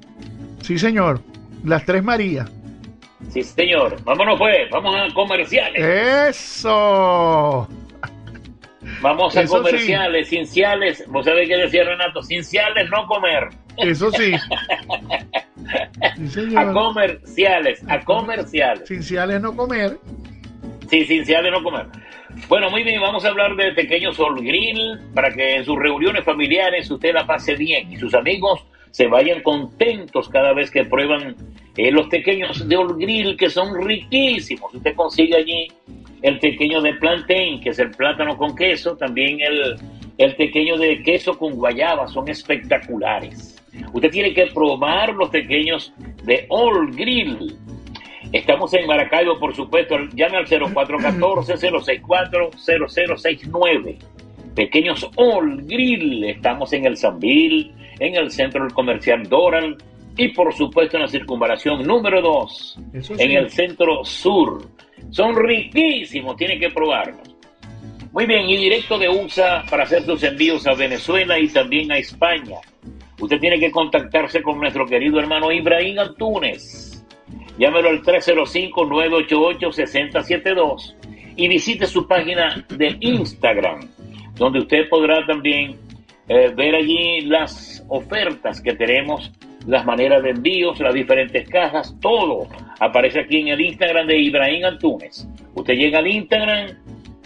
Sí, señor. Las tres Marías. Sí, señor. Vámonos pues, vamos a comerciales. Eso. Vamos a eso sí. comerciales, cinciales. Vos sabés qué decía Renato, cinciales no comer. Eso sí. Sí, A comerciales, a comerciales. Cinciales no comer. Sí, cinciales no comer. Bueno, muy bien, vamos a hablar de Pequeño Sol Grill para que en sus reuniones familiares usted la pase bien y sus amigos se vayan contentos cada vez que prueban eh, los pequeños de All Grill que son riquísimos. Usted consigue allí el pequeño de plantain, que es el plátano con queso, también el, el pequeño de queso con guayaba, son espectaculares. Usted tiene que probar los pequeños de All Grill. Estamos en Maracaibo, por supuesto. Llame al 0414-064-0069. Pequeños All Grill. Estamos en el Zambil, en el centro comercial Doral y, por supuesto, en la circunvalación número 2, Eso sí. en el centro sur. Son riquísimos, tiene que probarlos. Muy bien, y directo de USA para hacer sus envíos a Venezuela y también a España. Usted tiene que contactarse con nuestro querido hermano Ibrahim Antunes. Llámelo al 305-988-6072 y visite su página de Instagram, donde usted podrá también eh, ver allí las ofertas que tenemos, las maneras de envíos, las diferentes cajas, todo aparece aquí en el Instagram de Ibrahim Antunes. Usted llega al Instagram,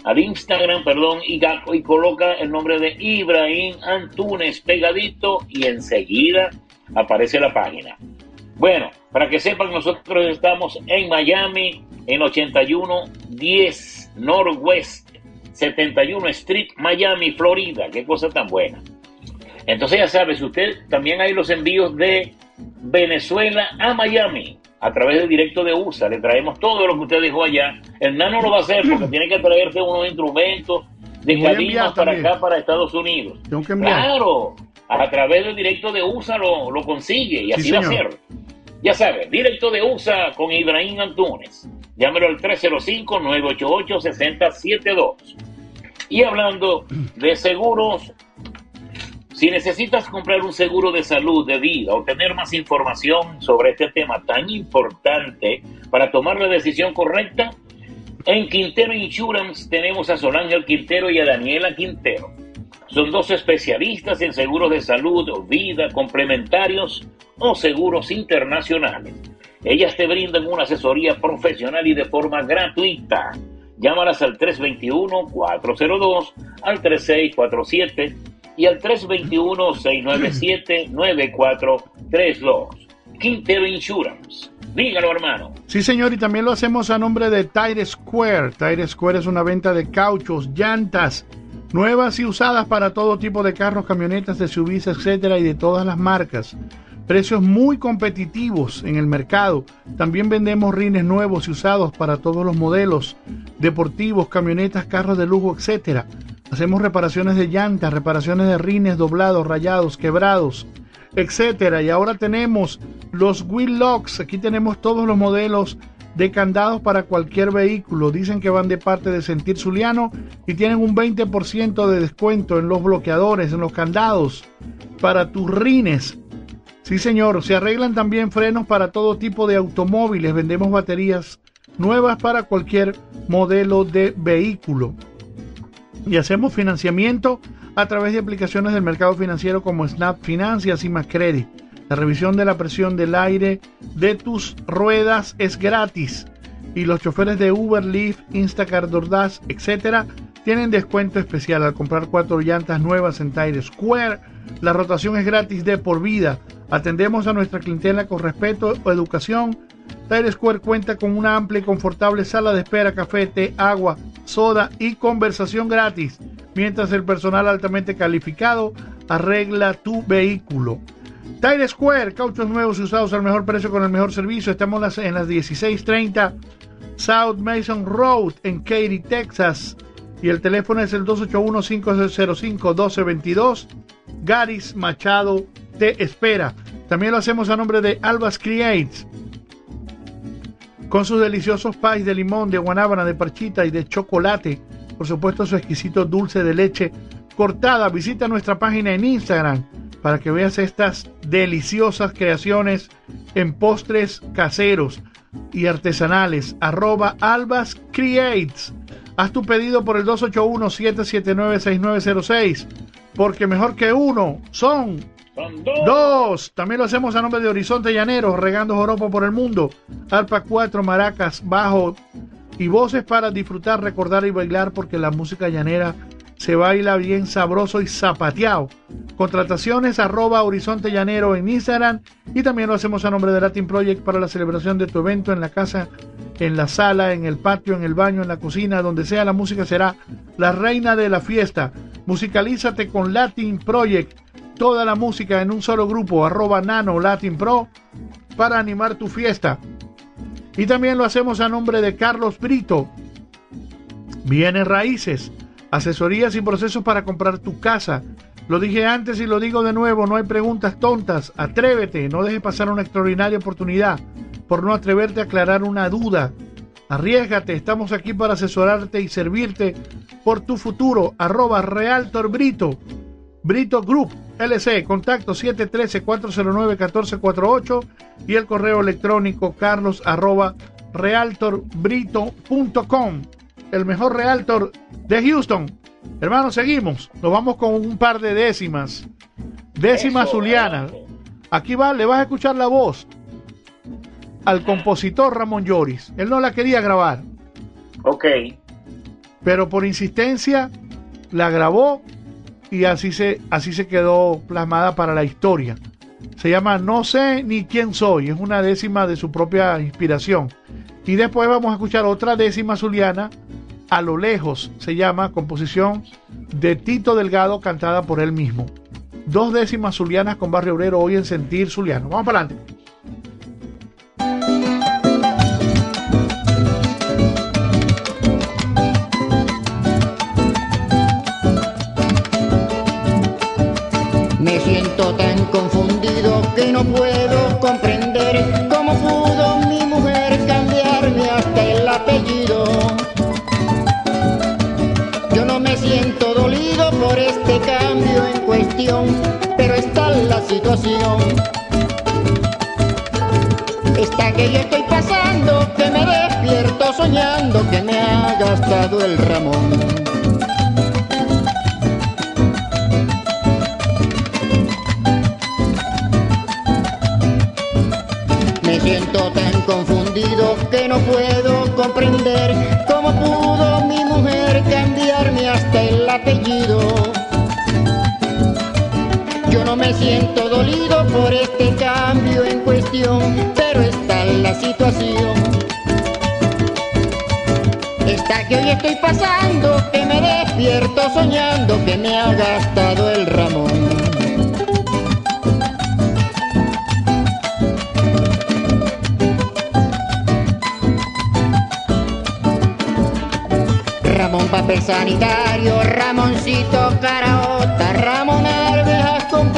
al Instagram, perdón, y, y coloca el nombre de Ibrahim Antunes pegadito y enseguida aparece la página. Bueno, para que sepan, nosotros estamos en Miami, en 8110 Northwest 71 Street, Miami, Florida. Qué cosa tan buena. Entonces ya sabe, si usted también hay los envíos de Venezuela a Miami a través del directo de USA, le traemos todo lo que usted dejó allá. El nano lo va a hacer porque tiene que traerse unos instrumentos de Voy a cabinas enviar para también. acá, para Estados Unidos. Tengo que enviar. Claro, a través del directo de USA lo, lo consigue y Sí, así va a ser. Ya sabe, directo de USA con Ibrahim Antunes. Llámelo al 305-988-6072. Y hablando de seguros, si necesitas comprar un seguro de salud, de vida o tener más información sobre este tema tan importante para tomar la decisión correcta, en Quintero Insurance tenemos a Solángel Quintero y a Daniela Quintero. Son dos especialistas en seguros de salud, vida, complementarios o seguros internacionales. Ellas te brindan una asesoría profesional y de forma gratuita. Llámalas al 321-402, al 3647 y al 321-697-9432. Quintero Insurance. Dígalo, hermano. Sí, señor, y también lo hacemos a nombre de Tire Square. Tire Square es una venta de cauchos, llantas, nuevas y usadas para todo tipo de carros, camionetas, SUVs, etcétera, y de todas las marcas. Precios muy competitivos en el mercado. También vendemos rines nuevos y usados para todos los modelos, deportivos, camionetas, carros de lujo, etcétera. Hacemos reparaciones de llantas, reparaciones de rines doblados, rayados, quebrados, etcétera. Y ahora tenemos los wheel locks. Aquí tenemos todos los modelos de candados para cualquier vehículo. Dicen que van de parte de Sentir Zuliano y tienen un 20% de descuento en los bloqueadores, en los candados, para tus rines. Sí, señor. Se arreglan también frenos para todo tipo de automóviles. Vendemos baterías nuevas para cualquier modelo de vehículo y hacemos financiamiento a través de aplicaciones del mercado financiero como Snap Finance y Acima Credit. La revisión de la presión del aire de tus ruedas es gratis y los choferes de Uber, Lyft, Instacart, DoorDash, etcétera, tienen descuento especial al comprar cuatro llantas nuevas en Tire Square. La rotación es gratis de por vida. Atendemos a nuestra clientela con respeto o educación. Tire Square cuenta con una amplia y confortable sala de espera, café, té, agua, soda y conversación gratis, mientras el personal altamente calificado arregla tu vehículo. Tire Square, cauchos nuevos y usados al mejor precio con el mejor servicio. Estamos en las 1630 South Mason Road en Katy, Texas. Y el teléfono es el 281-505-1222. Garis Machado te espera. También lo hacemos a nombre de Albas Creates con sus deliciosos pies de limón, de guanábana, de parchita y de chocolate. Por supuesto, su exquisito dulce de leche cortada. Visita nuestra página en Instagram para que veas estas deliciosas creaciones en postres caseros y artesanales. Arroba Albas Creates. Haz tu pedido por el 281-779-6906. Porque mejor que uno son Son dos. Dos. También lo hacemos a nombre de Horizonte Llanero, regando joropo por el mundo. Arpa 4, maracas, bajo y voces para disfrutar, recordar y bailar porque la música llanera se baila bien sabroso y zapateado. Contrataciones arroba Horizonte Llanero en Instagram y también lo hacemos a nombre de Latin Project para la celebración de tu evento en la casa, en la sala, en el patio, en el baño, en la cocina, donde sea la música será la reina de la fiesta. Musicalízate con Latin Project toda la música en un solo grupo, arroba nano Latin Pro, para animar tu fiesta. Y también lo hacemos a nombre de Carlos Brito. Bienes raíces, asesorías y procesos para comprar tu casa. Lo dije antes y lo digo de nuevo, no hay preguntas tontas. Atrévete, no dejes pasar una extraordinaria oportunidad por no atreverte a aclarar una duda. Arriesgate, estamos aquí para asesorarte y servirte por tu futuro. Arroba Realtor Brito. Brito Group LC, contacto 713-409-1448 y el correo electrónico carlos arroba realtorbrito.com. El mejor realtor de Houston. Hermanos, seguimos. Nos vamos con un par de décimas. Décimas zulianas. Aquí va, le vas a escuchar la voz al compositor Ramón Lloris. Él no la quería grabar. Ok. Pero por insistencia la grabó y así se, así se quedó plasmada para la historia. Se llama No sé ni quién soy, es una décima de su propia inspiración. Y después vamos a escuchar otra décima zuliana, A lo lejos, se llama composición de Tito Delgado cantada por él mismo. Dos décimas zulianas con Barrio Obrero hoy en Sentir Zuliano. Vamos para adelante. Tan confundido que no puedo comprender cómo pudo mi mujer cambiarme hasta el apellido. Yo no me siento dolido por este cambio en cuestión, pero está la situación. Está que yo estoy pasando, que me despierto soñando que me ha gastado el ramón. Confundido que no puedo comprender cómo pudo mi mujer cambiarme hasta el apellido. Yo no me siento dolido por este cambio en cuestión, pero está la situación. Está que hoy estoy pasando, que me despierto soñando que me ha gastado el ramón. Sanitario, Ramoncito caraota, Ramón arvejas con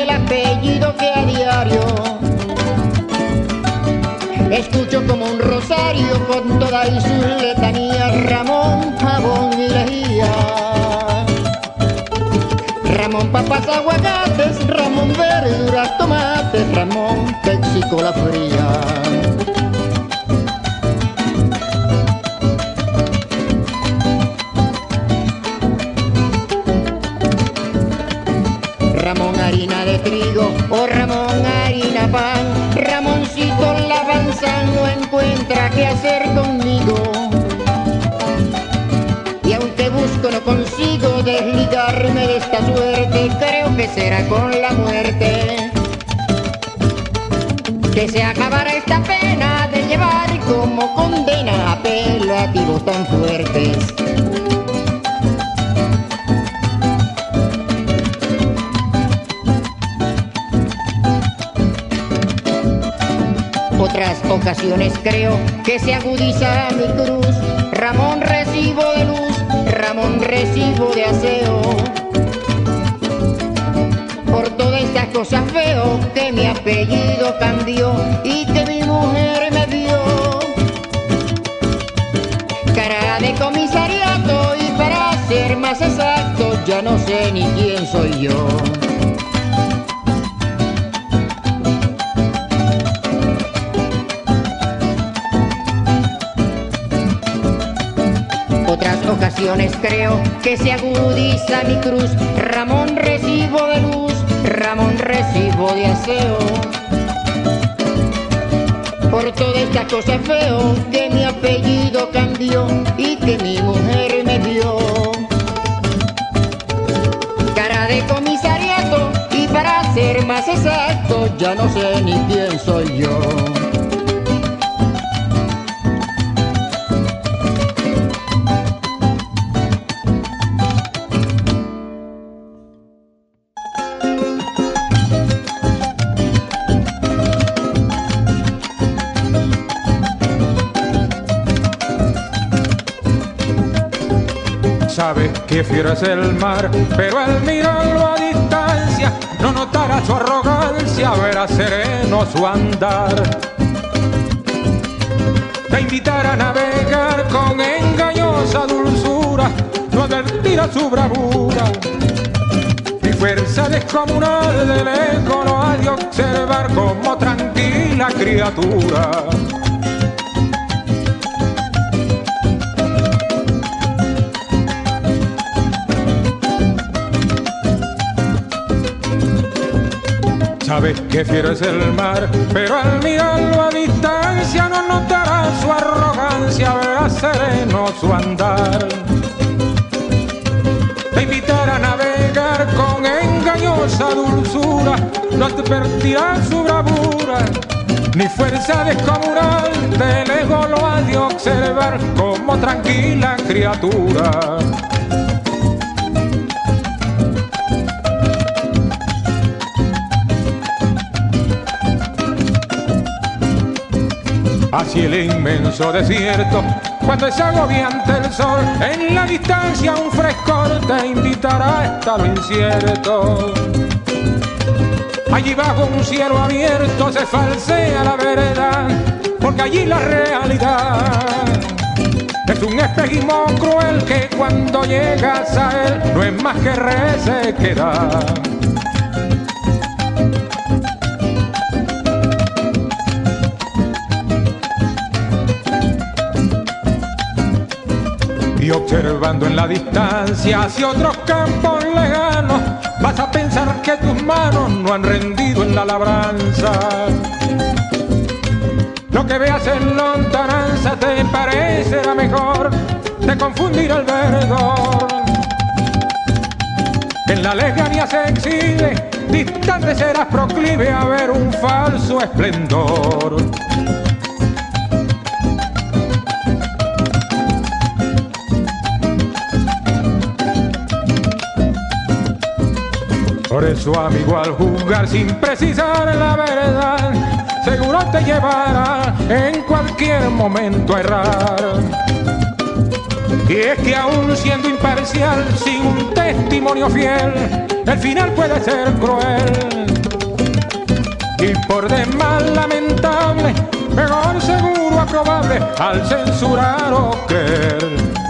el apellido que a diario escucho como un rosario con todas sus letanías, Ramón jabón y lejía. Ramón papas aguacates, Ramón verduras, tomates, Ramón Pepsi la fría. No encuentra qué hacer conmigo. Y aunque busco no consigo desligarme de esta suerte, creo que será con la muerte. Que se acabará esta pena de llevar como condena apelativos tan fuertes. Ocasiones creo que se agudiza mi cruz. Ramón recibo de luz, Ramón recibo de aseo. Por todas estas cosas veo que mi apellido cambió y que mi mujer me dio. Cara de comisariato y para ser más exacto ya no sé ni quién soy yo. Creo que se agudiza mi cruz. Ramón recibo de luz, Ramón recibo de aseo. Por toda esta cosa feo que mi apellido cambió y que mi mujer me dio. Cara de comisariato y para ser más exacto ya no sé ni quién soy yo. Que fiero es el mar, pero al mirarlo a distancia no notará su arrogancia, verá sereno su andar. Te invitará a navegar con engañosa dulzura, no advertirá su bravura. Mi fuerza descomunal de lejos lo ha de observar como tranquila criatura. Que fiero es el mar, pero al mirarlo a distancia no notará su arrogancia, verá sereno su andar. Te invitará a navegar con engañosa dulzura, no advertirá su bravura, ni fuerza descomunal, de lejos lo ha de observar como tranquila criatura. Hacia el inmenso desierto, cuando es agobiante el sol, en la distancia un frescor te invitará a estar incierto. Allí bajo un cielo abierto se falsea la verdad, porque allí la realidad es un espejismo cruel que cuando llegas a él no es más que resequedad. Observando en la distancia hacia otros campos lejanos, vas a pensar que tus manos no han rendido en la labranza. Lo que veas en lontananza te parecerá mejor, te confundirá el verdor. En la lejanía se exhibe, distante serás proclive a ver un falso esplendor. Por eso, amigo, al jugar sin precisar la verdad, seguro te llevará en cualquier momento a errar. Y es que aún siendo imparcial, sin un testimonio fiel, el final puede ser cruel. Y por demás lamentable, mejor seguro aprobable al censurar o creer.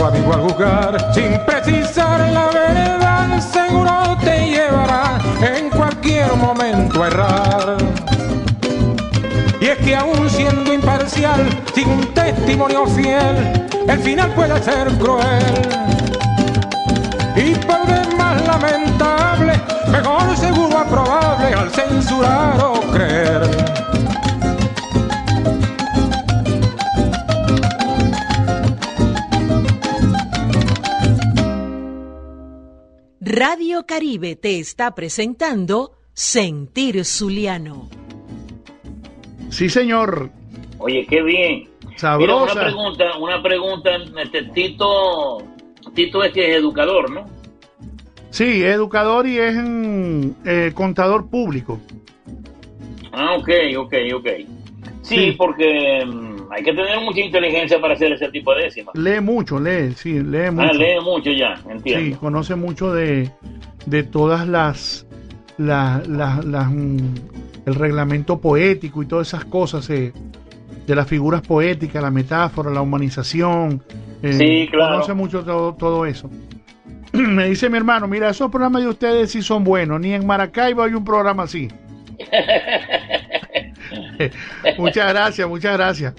Al jugar sin precisar la verdad, seguro te llevará en cualquier momento a errar. Y es que aún siendo imparcial, sin un testimonio fiel, el final puede ser cruel. Y por demás lamentable, mejor seguro aprobable al censurar o creer. Radio Caribe te está presentando Sentir Zuliano. Sí, señor. Oye, qué bien. Mira, una pregunta, una pregunta, este, Tito, Tito es que es educador, ¿no? Sí, educador y es eh, contador público. Ah, ok, ok, ok. Sí, porque mm, hay que tener mucha inteligencia para hacer ese tipo de décimas. Lee mucho, lee, sí, lee mucho. Ah, lee mucho ya, entiendo. Sí, conoce mucho de, de todas las, las, las- las, mm, el reglamento poético y todas esas cosas eh, de las figuras poéticas, la metáfora, la humanización. eh, Sí, claro. Conoce mucho todo, todo eso. Me dice mi hermano, mira, esos programas de ustedes sí son buenos. Ni en Maracaibo hay un programa así. muchas gracias, muchas gracias.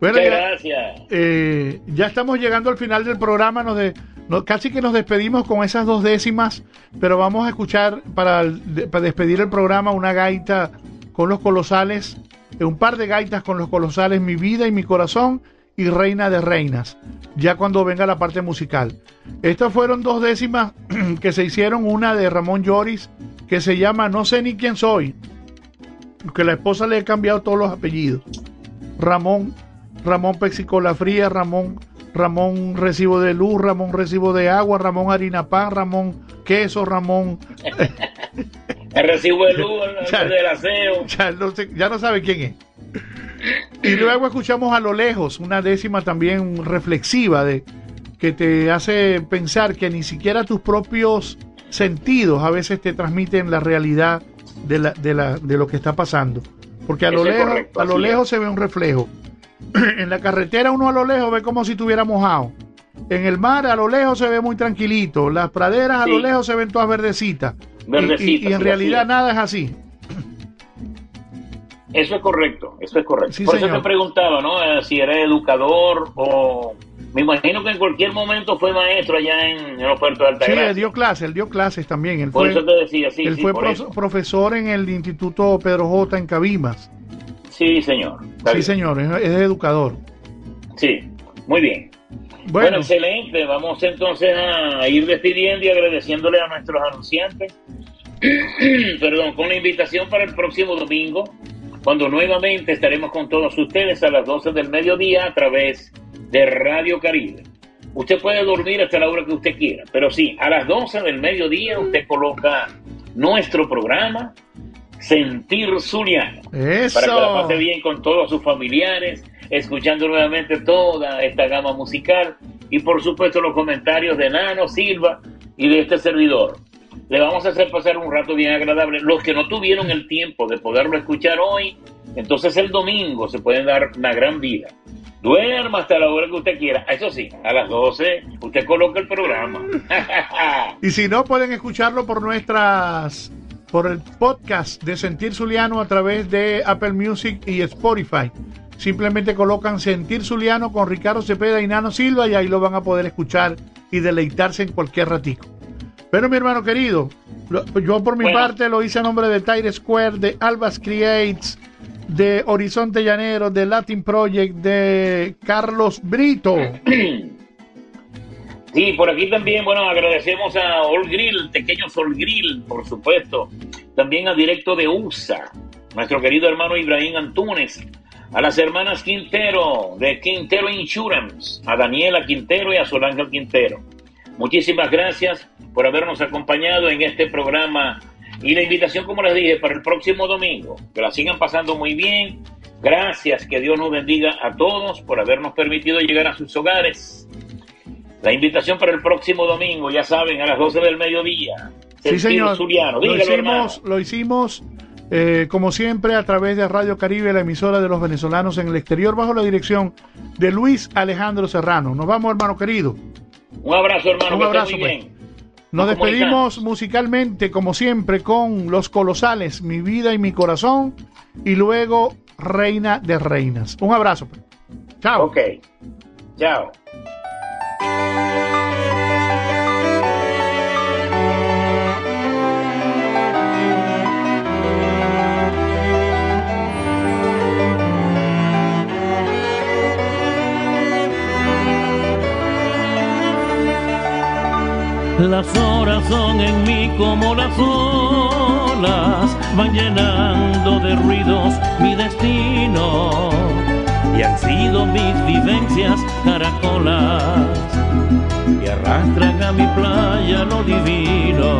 Bueno, Muchas gracias. eh, ya estamos llegando al final del programa, nos de- no- casi que nos despedimos con esas dos décimas, pero vamos a escuchar para, el- de- para despedir el programa una gaita con los colosales, un par de gaitas con los colosales, Mi vida y mi corazón y Reina de Reinas, ya cuando venga la parte musical. Estas fueron dos décimas que se hicieron, una de Ramón Lloris, que se llama No sé ni quién soy, que la esposa le ha cambiado todos los apellidos. Ramón, Ramón Pexicola Fría, Ramón, Ramón Recibo de Luz, Ramón Recibo de Agua, Ramón Harina Pan, Ramón Queso, Ramón. El recibo de luz, el, Ya. del aseo. Ya no, sé- ya no sabe quién es. Y luego escuchamos a lo lejos una décima también reflexiva de que te hace pensar que ni siquiera tus propios sentidos a veces te transmiten la realidad de, la, de, la, de lo que está pasando. Porque a lo Eso lejos, correcto, a lo lejos es. se ve un reflejo. en la carretera uno a lo lejos ve como si estuviera mojado. En el mar a lo lejos se ve muy tranquilito. Las praderas a lo Sí. lejos se ven todas verdecitas. Y- Verdecitas, y- y en sí, realidad nada es así. Eso es correcto, eso es correcto. Sí, Por eso te preguntaba, ¿no? Eh, Si era educador o... Me imagino que en cualquier momento fue maestro allá en, los puertos de Sí, Altagracia. él dio clases, él dio clases también. Él Por fue, eso te decía, sí, él sí, fue profesor en el Instituto Pedro J. en Cabimas. Sí, señor. Sí, señor, es, es educador. Sí, muy bien. Bueno, Bueno, excelente. Vamos entonces a ir despidiendo y agradeciéndole a nuestros anunciantes. Perdón, con la invitación para el próximo domingo, cuando nuevamente estaremos con todos ustedes a las 12 del mediodía a través de Radio Caribe. Usted puede dormir hasta la hora que usted quiera, pero sí, a las 12 del mediodía usted coloca nuestro programa Sentir Zuliano eso. para que la pase bien con todos sus familiares, escuchando nuevamente toda esta gama musical y por supuesto los comentarios de Nano Silva y de este servidor. Le vamos a hacer pasar un rato bien agradable. Los que no tuvieron el tiempo de poderlo escuchar hoy, entonces el domingo se pueden dar una gran vida. Duerma hasta la hora que usted quiera. Eso sí, a las 12 usted coloca el programa. Y si no, pueden escucharlo por nuestras por el podcast de Sentir Zuliano a través de Apple Music y Spotify. Simplemente colocan Sentir Zuliano con Ricardo Cepeda y Nano Silva y ahí lo van a poder escuchar y deleitarse en cualquier ratico. Pero mi hermano querido, yo por mi Bueno. parte lo hice a nombre de Tire Square, de Albas Creates, de Horizonte Llanero, de Latin Project, de Carlos Brito. Sí, por aquí también, bueno, agradecemos a All Grill, Pequeño Sol Grill, por supuesto. También a Directo de USA, nuestro querido hermano Ibrahim Antunes. A las hermanas Quintero, de Quintero Insurance. A Daniela Quintero y a Solange Quintero. Muchísimas gracias por habernos acompañado en este programa. Y la invitación, como les dije, para el próximo domingo. Que la sigan pasando muy bien. Gracias, que Dios nos bendiga a todos por habernos permitido llegar a sus hogares. La invitación para el próximo domingo, ya saben, a las 12 del mediodía. Sí, señor. Zuliano. Lo Dígalo, hermano. hicimos, lo hicimos eh, como siempre, a través de Radio Caribe, la emisora de los venezolanos en el exterior, bajo la dirección de Luis Alejandro Serrano. Nos vamos, hermano querido. Un abrazo, hermano. Un abrazo, muy pues. bien. Nos Nos despedimos musicalmente, como siempre, con Los Colosales, Mi Vida y Mi Corazón, y luego Reina de Reinas. Un abrazo. pues. Chao. Ok. Chao. Las horas son en mí como las olas, van llenando de ruidos mi destino. Y han sido mis vivencias caracolas, y arrastran a mi playa lo divino.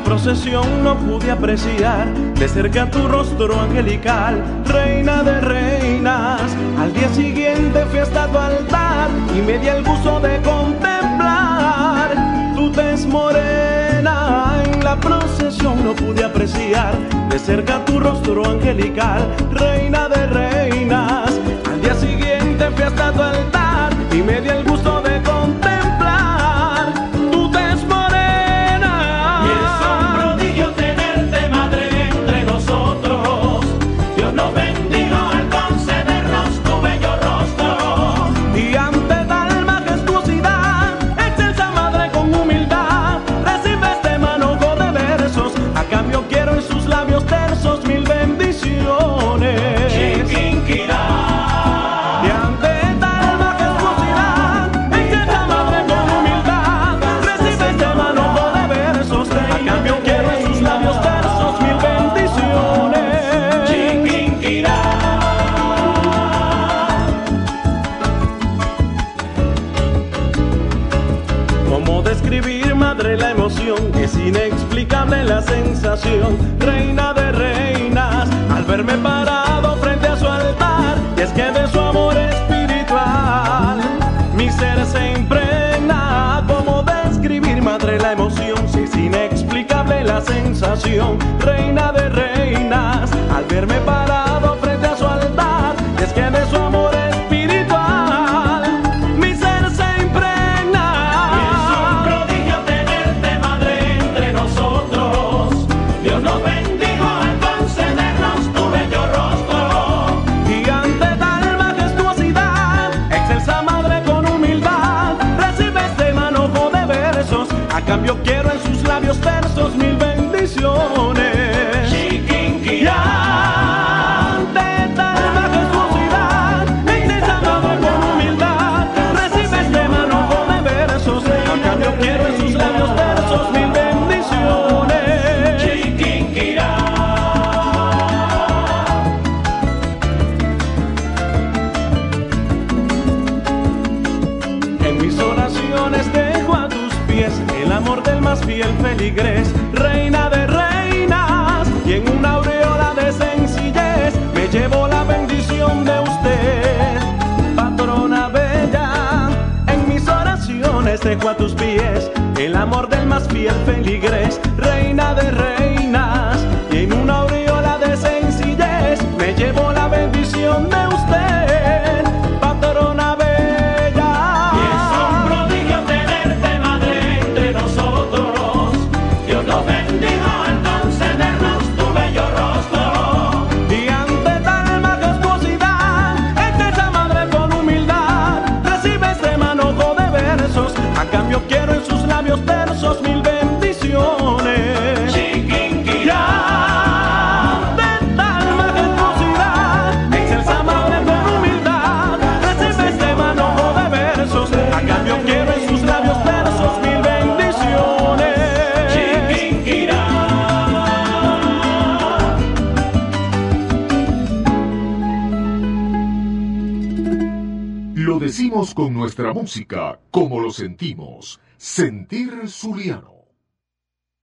procesión no pude apreciar de cerca tu rostro angelical, reina de reinas. Al día siguiente fui hasta tu altar y me di el gusto de contemplar tu tez morena. En la procesión no pude apreciar de cerca tu rostro angelical, reina de reinas. Al día siguiente fui hasta tu altar y me di el gusto de reina de reinas, al verme parar. a tus pies el amor del más fiel feligres, reina de reyes. música como lo sentimos. Sentir Zuliano.